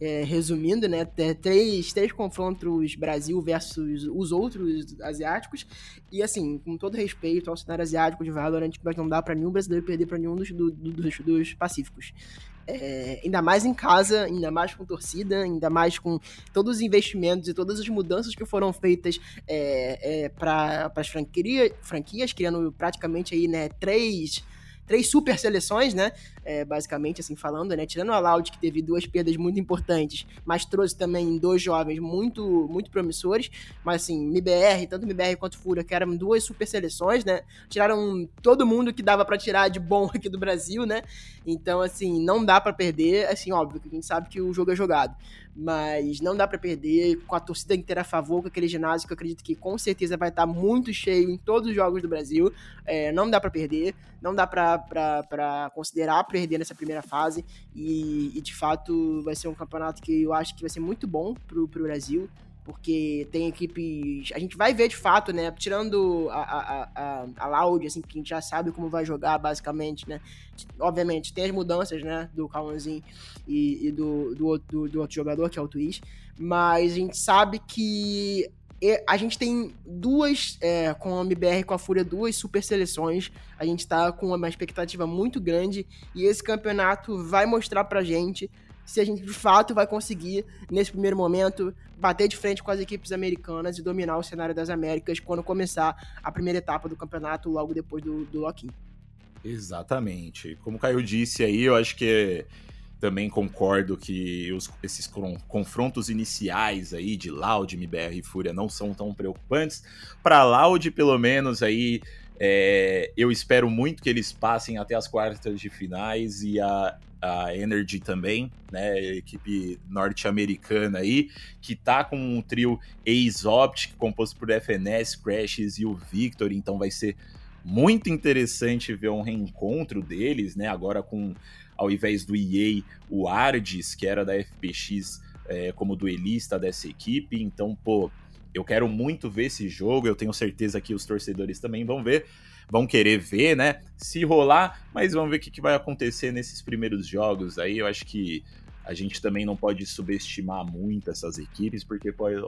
é, resumindo, né? Três, três confrontos Brasil versus os outros asiáticos. E assim, com todo respeito ao cenário asiático de Valorant, mas não dá para nenhum brasileiro perder para nenhum dos, do, dos, dos pacíficos. É, ainda mais em casa, ainda mais com torcida, ainda mais com todos os investimentos e todas as mudanças que foram feitas é, é, para as franquia, franquias, criando praticamente aí, né, três três super seleções, né? É, basicamente, assim falando, né? Tirando a Loud, que teve duas perdas muito importantes, mas trouxe também dois jovens muito, muito promissores. Mas assim, MBR, tanto MBR quanto Fúria, que eram duas super seleções, né? Tiraram todo mundo que dava para tirar de bom aqui do Brasil, né? Então, assim, não dá para perder. Assim, óbvio que a gente sabe que o jogo é jogado mas não dá para perder com a torcida inteira a favor, com aquele ginásio que eu acredito que com certeza vai estar muito cheio em todos os jogos do Brasil. É, não dá para perder, não dá para considerar perder nessa primeira fase e, e, de fato vai ser um campeonato que eu acho que vai ser muito bom pro, pro Brasil porque tem equipes. A gente vai ver de fato, né? Tirando a, a, a, a Loud, assim, que a gente já sabe como vai jogar, basicamente, né? Obviamente, tem as mudanças, né? Do Kawanzin e, e do, do, do, do, outro jogador, que é o Twitch. Mas a gente sabe que a gente tem duas, é, com a MBR e com a Fúria, duas super seleções. A gente tá com uma expectativa muito grande e esse campeonato vai mostrar pra gente se a gente de fato vai conseguir, nesse primeiro momento, bater de frente com as equipes americanas e dominar o cenário das Américas quando começar a primeira etapa do campeonato, logo depois do, do lock-in. Exatamente. Como o Caio disse aí, eu acho que também concordo que os, esses confrontos iniciais aí de Loud, MBR e Fúria não são tão preocupantes. Para Loud, pelo menos, aí é, eu espero muito que eles passem até as quartas de finais e a, a Energy também, né? Equipe norte-americana aí, que tá com um trio Ace composto por FNS, Crashes e o Victor, então vai ser muito interessante ver um reencontro deles, né? Agora com, ao invés do EA, o Ardis, que era da FPX é, como duelista dessa equipe, então, pô, eu quero muito ver esse jogo, eu tenho certeza que os torcedores também vão ver, vão querer ver, né? Se rolar, mas vamos ver o que, que vai acontecer nesses primeiros jogos aí. Eu acho que a gente também não pode subestimar muito essas equipes, porque pode,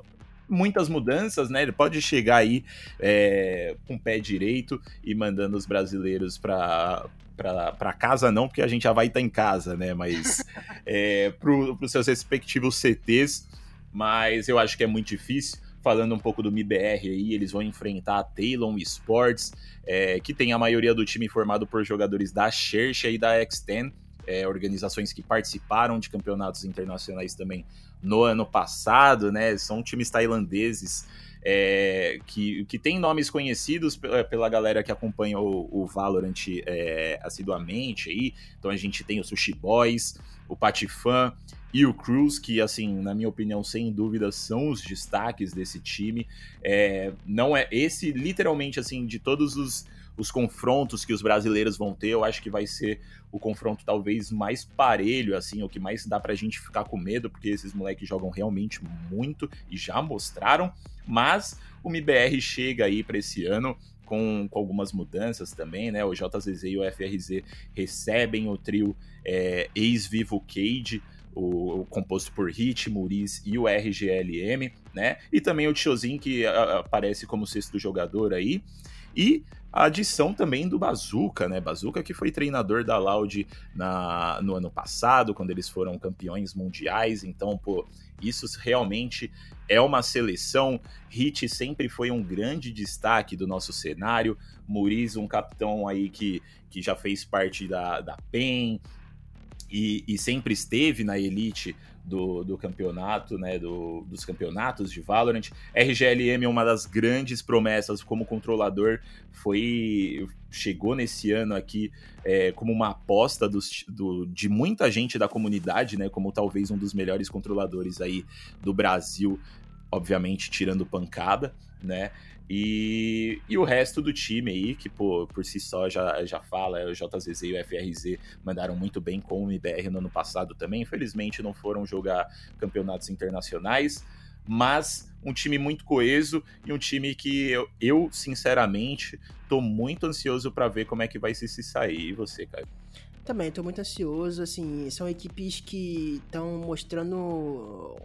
muitas mudanças, né? Ele pode chegar aí é, com o pé direito e mandando os brasileiros para para casa não, porque a gente já vai estar tá em casa, né? Mas é, para os seus respectivos CTs. Mas eu acho que é muito difícil falando um pouco do MIBR aí, eles vão enfrentar a Talon Sports, é, que tem a maioria do time formado por jogadores da Xerxa e da X10, é, organizações que participaram de campeonatos internacionais também no ano passado, né? São times tailandeses é, que, que tem nomes conhecidos pela, pela galera que acompanha o, o Valorant é, assiduamente aí. Então a gente tem o Sushi Boys, o Patifan, e o Cruz, que, assim, na minha opinião, sem dúvida, são os destaques desse time. É, não é esse, literalmente, assim, de todos os, os confrontos que os brasileiros vão ter, eu acho que vai ser o confronto talvez mais parelho, assim, o que mais dá pra gente ficar com medo, porque esses moleques jogam realmente muito e já mostraram, mas o MBR chega aí para esse ano com, com, algumas mudanças também, né? O JZZ e o FRZ recebem o trio é, ex-vivo Cade, o, o, composto por Hit, Muris e o RGLM, né? E também o Tiozinho, que a, aparece como sexto jogador aí. E a adição também do Bazooka, né? Bazooka que foi treinador da Loud na, no ano passado, quando eles foram campeões mundiais. Então, pô, isso realmente é uma seleção. Hit sempre foi um grande destaque do nosso cenário. Muriz, um capitão aí que, que já fez parte da, da PEN, e, e sempre esteve na elite do, do campeonato, né, do, dos campeonatos de Valorant. RGLM é uma das grandes promessas como controlador, foi chegou nesse ano aqui é, como uma aposta do, de muita gente da comunidade, né, como talvez um dos melhores controladores aí do Brasil, obviamente tirando pancada, né, e, e o resto do time aí, que pô, por si só já, já fala, o JZZ e o FRZ mandaram muito bem com o MBR no ano passado também. Infelizmente não foram jogar campeonatos internacionais, mas um time muito coeso e um time que eu, eu sinceramente, tô muito ansioso para ver como é que vai se, se sair. E você, cara? Também, tô muito ansioso, assim, são equipes que estão mostrando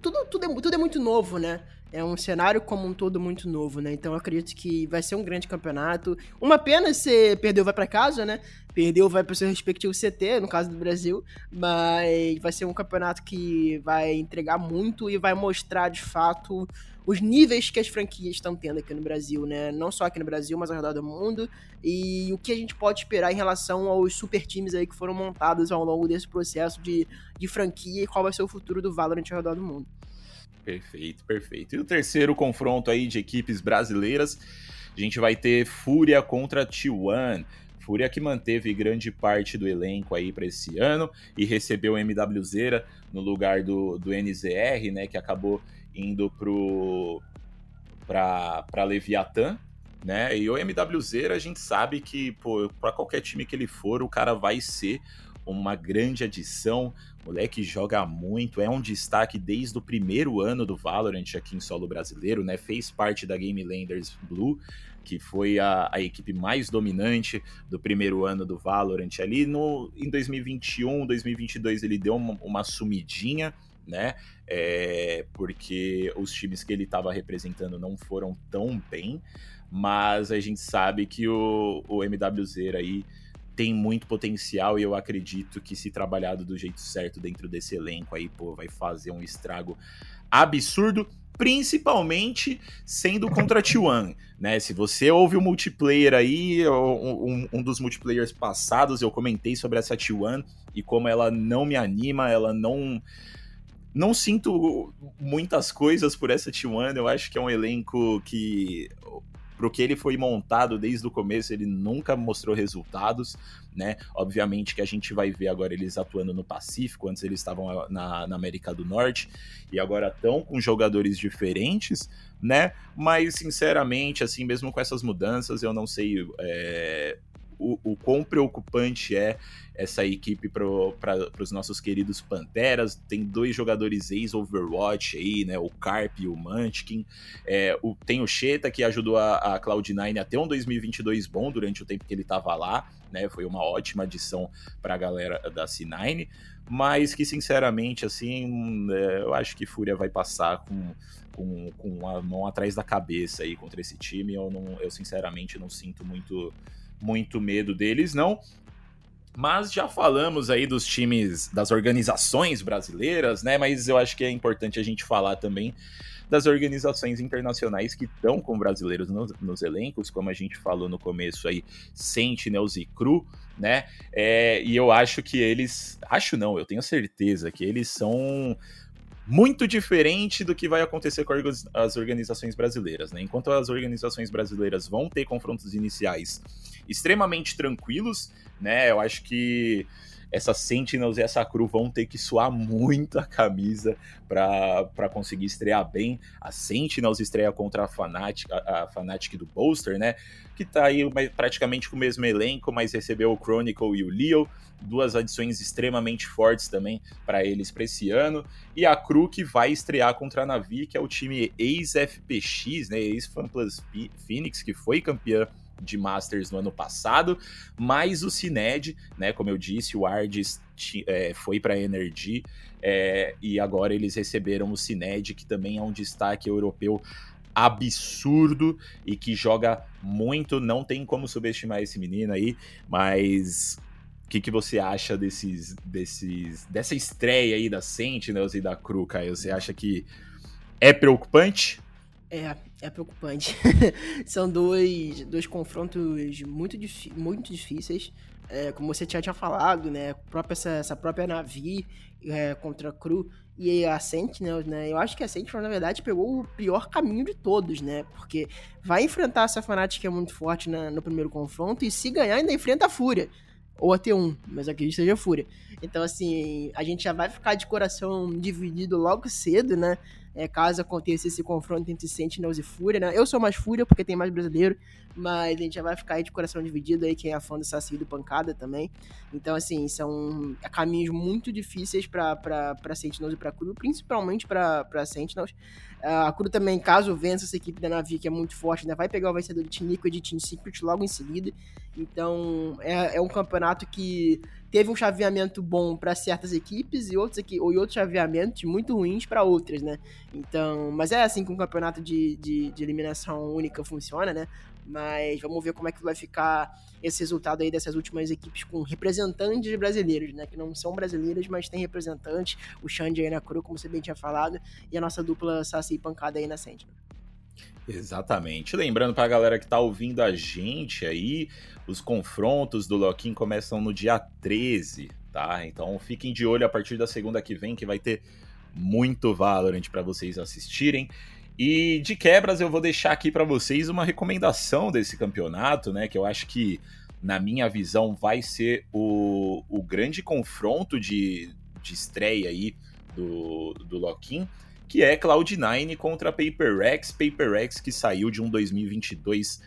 tudo, tudo, é, tudo é muito novo, né? É um cenário como um todo muito novo, né? Então eu acredito que vai ser um grande campeonato. Uma pena se perdeu vai para casa, né? Perdeu vai para seu respectivo CT, no caso do Brasil, mas vai ser um campeonato que vai entregar muito e vai mostrar de fato os níveis que as franquias estão tendo aqui no Brasil, né? Não só aqui no Brasil, mas ao redor do mundo. E o que a gente pode esperar em relação aos super times aí que foram montados ao longo desse processo de, de franquia e qual vai ser o futuro do Valorant ao redor do mundo. Perfeito, perfeito. E o terceiro confronto aí de equipes brasileiras, a gente vai ter Fúria contra T1. Fúria que manteve grande parte do elenco aí para esse ano e recebeu o MWZera no lugar do, do NZR, né, que acabou indo pro para Leviatã, né? E o MWZ a gente sabe que, para qualquer time que ele for, o cara vai ser uma grande adição. Moleque joga muito, é um destaque desde o primeiro ano do Valorant aqui em solo brasileiro, né? Fez parte da Game Landers Blue, que foi a, a equipe mais dominante do primeiro ano do Valorant ali. No, em 2021, 2022 ele deu uma, uma sumidinha, né? É, porque os times que ele estava representando não foram tão bem, mas a gente sabe que o, o MWZ aí tem muito potencial e eu acredito que se trabalhado do jeito certo dentro desse elenco aí, pô, vai fazer um estrago absurdo, principalmente sendo contra T1, né? Se você ouve o multiplayer aí, um, um, dos multiplayers passados, eu comentei sobre essa T1 e como ela não me anima, ela não não sinto muitas coisas por essa T1. Eu acho que é um elenco que pro que ele foi montado desde o começo, ele nunca mostrou resultados, né? Obviamente que a gente vai ver agora eles atuando no Pacífico, antes eles estavam na, na América do Norte, e agora estão com jogadores diferentes, né? Mas, sinceramente, assim, mesmo com essas mudanças, eu não sei é, o, o quão preocupante é essa equipe para os nossos queridos Panteras. Tem dois jogadores ex-Overwatch aí, né? O Carp e o Munchkin. É, o, tem o Cheta, que ajudou a, a Cloud9 a ter um 2022 bom durante o tempo que ele estava lá, né? Foi uma ótima adição para a galera da C9. Mas que, sinceramente, assim, é, eu acho que Fúria vai passar com, com, com a mão atrás da cabeça aí contra esse time. Eu, não, eu sinceramente, não sinto muito muito medo deles, não. Mas já falamos aí dos times, das organizações brasileiras, né? Mas eu acho que é importante a gente falar também das organizações internacionais que estão com brasileiros nos, nos, elencos, como a gente falou no começo aí, Sentinels e Cru, né? É, e eu acho que eles. Acho não, eu tenho certeza que eles são muito diferente do que vai acontecer com as organizações brasileiras, né? Enquanto as organizações brasileiras vão ter confrontos iniciais extremamente tranquilos, né? Eu acho que essa Sentinels e essa Cru vão ter que suar muito a camisa para conseguir estrear bem. A Sentinels estreia contra a Fnatic, a, a Fnatic do Bolster, né? Que tá aí praticamente com o mesmo elenco, mas recebeu o Chronicle e o Leo duas adições extremamente fortes também para eles para esse ano. E a Cru que vai estrear contra a Navi, que é o time ex-FPX, né, ex-FanPlus Phoenix, que foi campeã de Masters no ano passado, mais o Cined, né, como eu disse, o Ardis é, foi para a Energy é, e agora eles receberam o Cined, que também é um destaque europeu absurdo e que joga muito, não tem como subestimar esse menino aí, mas o que, que você acha desses, desses, dessa estreia aí da Sentinels e da Cru, Caio? Você acha que é preocupante? É, é preocupante. São dois, dois confrontos muito, muito difíceis. É, como você já tinha falado, né? Própria, essa, essa própria Navi é, contra a Cru e a Sentinels, né? Eu acho que a Sentinels, na verdade, pegou o pior caminho de todos, né? Porque vai enfrentar essa Fnatic que é muito forte na, no primeiro confronto e se ganhar ainda enfrenta a Fúria ou a T1, mas acredito que seja Fúria. Então, assim, a gente já vai ficar de coração dividido logo cedo, né? É, caso aconteça esse confronto entre Sentinels e Fúria, né? Eu sou mais Fúria porque tem mais brasileiro, mas a gente já vai ficar aí de coração dividido aí, quem é fã do Saci e do Pancada também. Então, assim, são caminhos muito difíceis para Sentinels e para Cru, principalmente para Sentinels. A Curu também, caso vença essa equipe da Navi, que é muito forte, ainda vai pegar o vencedor de Tinico e de Team Secret logo em seguida. Então, é, é um campeonato que teve um chaveamento bom para certas equipes e outros aqui, ou outros chaveamentos muito ruins para outras, né? Então, mas é assim que um campeonato de, de, de, eliminação única funciona, né? Mas vamos ver como é que vai ficar esse resultado aí dessas últimas equipes com representantes brasileiros, né? Que não são brasileiras, mas tem representantes. O Xande aí na Cru, como você bem tinha falado, e a nossa dupla Saci e Pancada aí na Sentinel. Exatamente. Lembrando para a galera que está ouvindo a gente aí, os confrontos do Loquim começam no dia 13, tá? Então fiquem de olho a partir da segunda que vem, que vai ter muito Valorant para vocês assistirem. E de quebras eu vou deixar aqui para vocês uma recomendação desse campeonato, né? Que eu acho que, na minha visão, vai ser o, o grande confronto de, de estreia aí do, do Loquim que é Cloud9 contra PaperX. PaperX que saiu de um 2022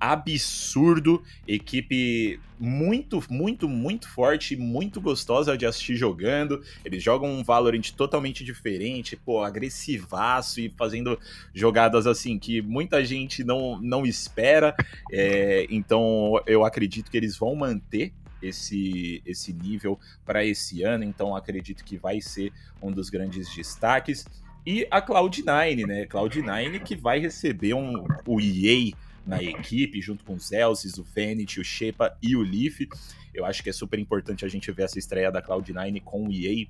absurdo, equipe muito, muito, muito forte, muito gostosa de assistir jogando. Eles jogam um Valorant totalmente diferente, pô, agressivaço e fazendo jogadas assim que muita gente não, não espera. É, então eu acredito que eles vão manter esse, esse nível para esse ano, então acredito que vai ser um dos grandes destaques e a Cloud9, né? Cloud9 que vai receber um, o EA na equipe, junto com os Elsis, o Fenit, o Shepa e o Leaf. Eu acho que é super importante a gente ver essa estreia da Cloud9 com o EA,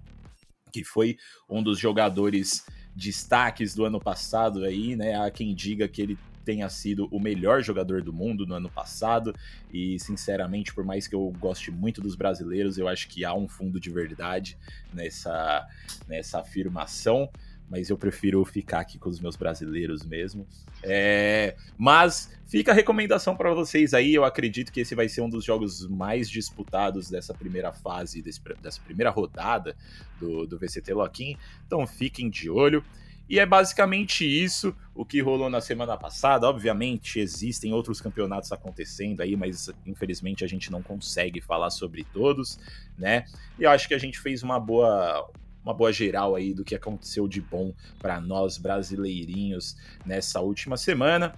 que foi um dos jogadores destaques do ano passado aí, né? Há quem diga que ele tenha sido o melhor jogador do mundo no ano passado e sinceramente, por mais que eu goste muito dos brasileiros, eu acho que há um fundo de verdade nessa nessa afirmação mas eu prefiro ficar aqui com os meus brasileiros mesmo. É, mas fica a recomendação para vocês aí. Eu acredito que esse vai ser um dos jogos mais disputados dessa primeira fase, desse, dessa primeira rodada do, do VCT Lock-in. Então fiquem de olho. E é basicamente isso o que rolou na semana passada. Obviamente, existem outros campeonatos acontecendo aí, mas infelizmente a gente não consegue falar sobre todos, né? E eu acho que a gente fez uma boa, uma boa geral aí do que aconteceu de bom para nós brasileirinhos nessa última semana.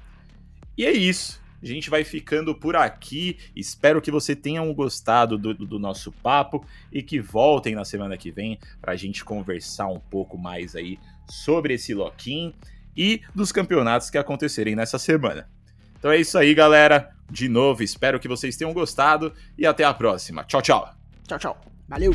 E é isso. A gente vai ficando por aqui. Espero que você tenham gostado do, do nosso papo e que voltem na semana que vem para a gente conversar um pouco mais aí sobre esse lock-in e dos campeonatos que acontecerem nessa semana. Então é isso aí, galera. De novo, espero que vocês tenham gostado e até a próxima. Tchau, tchau. Tchau, tchau. Valeu.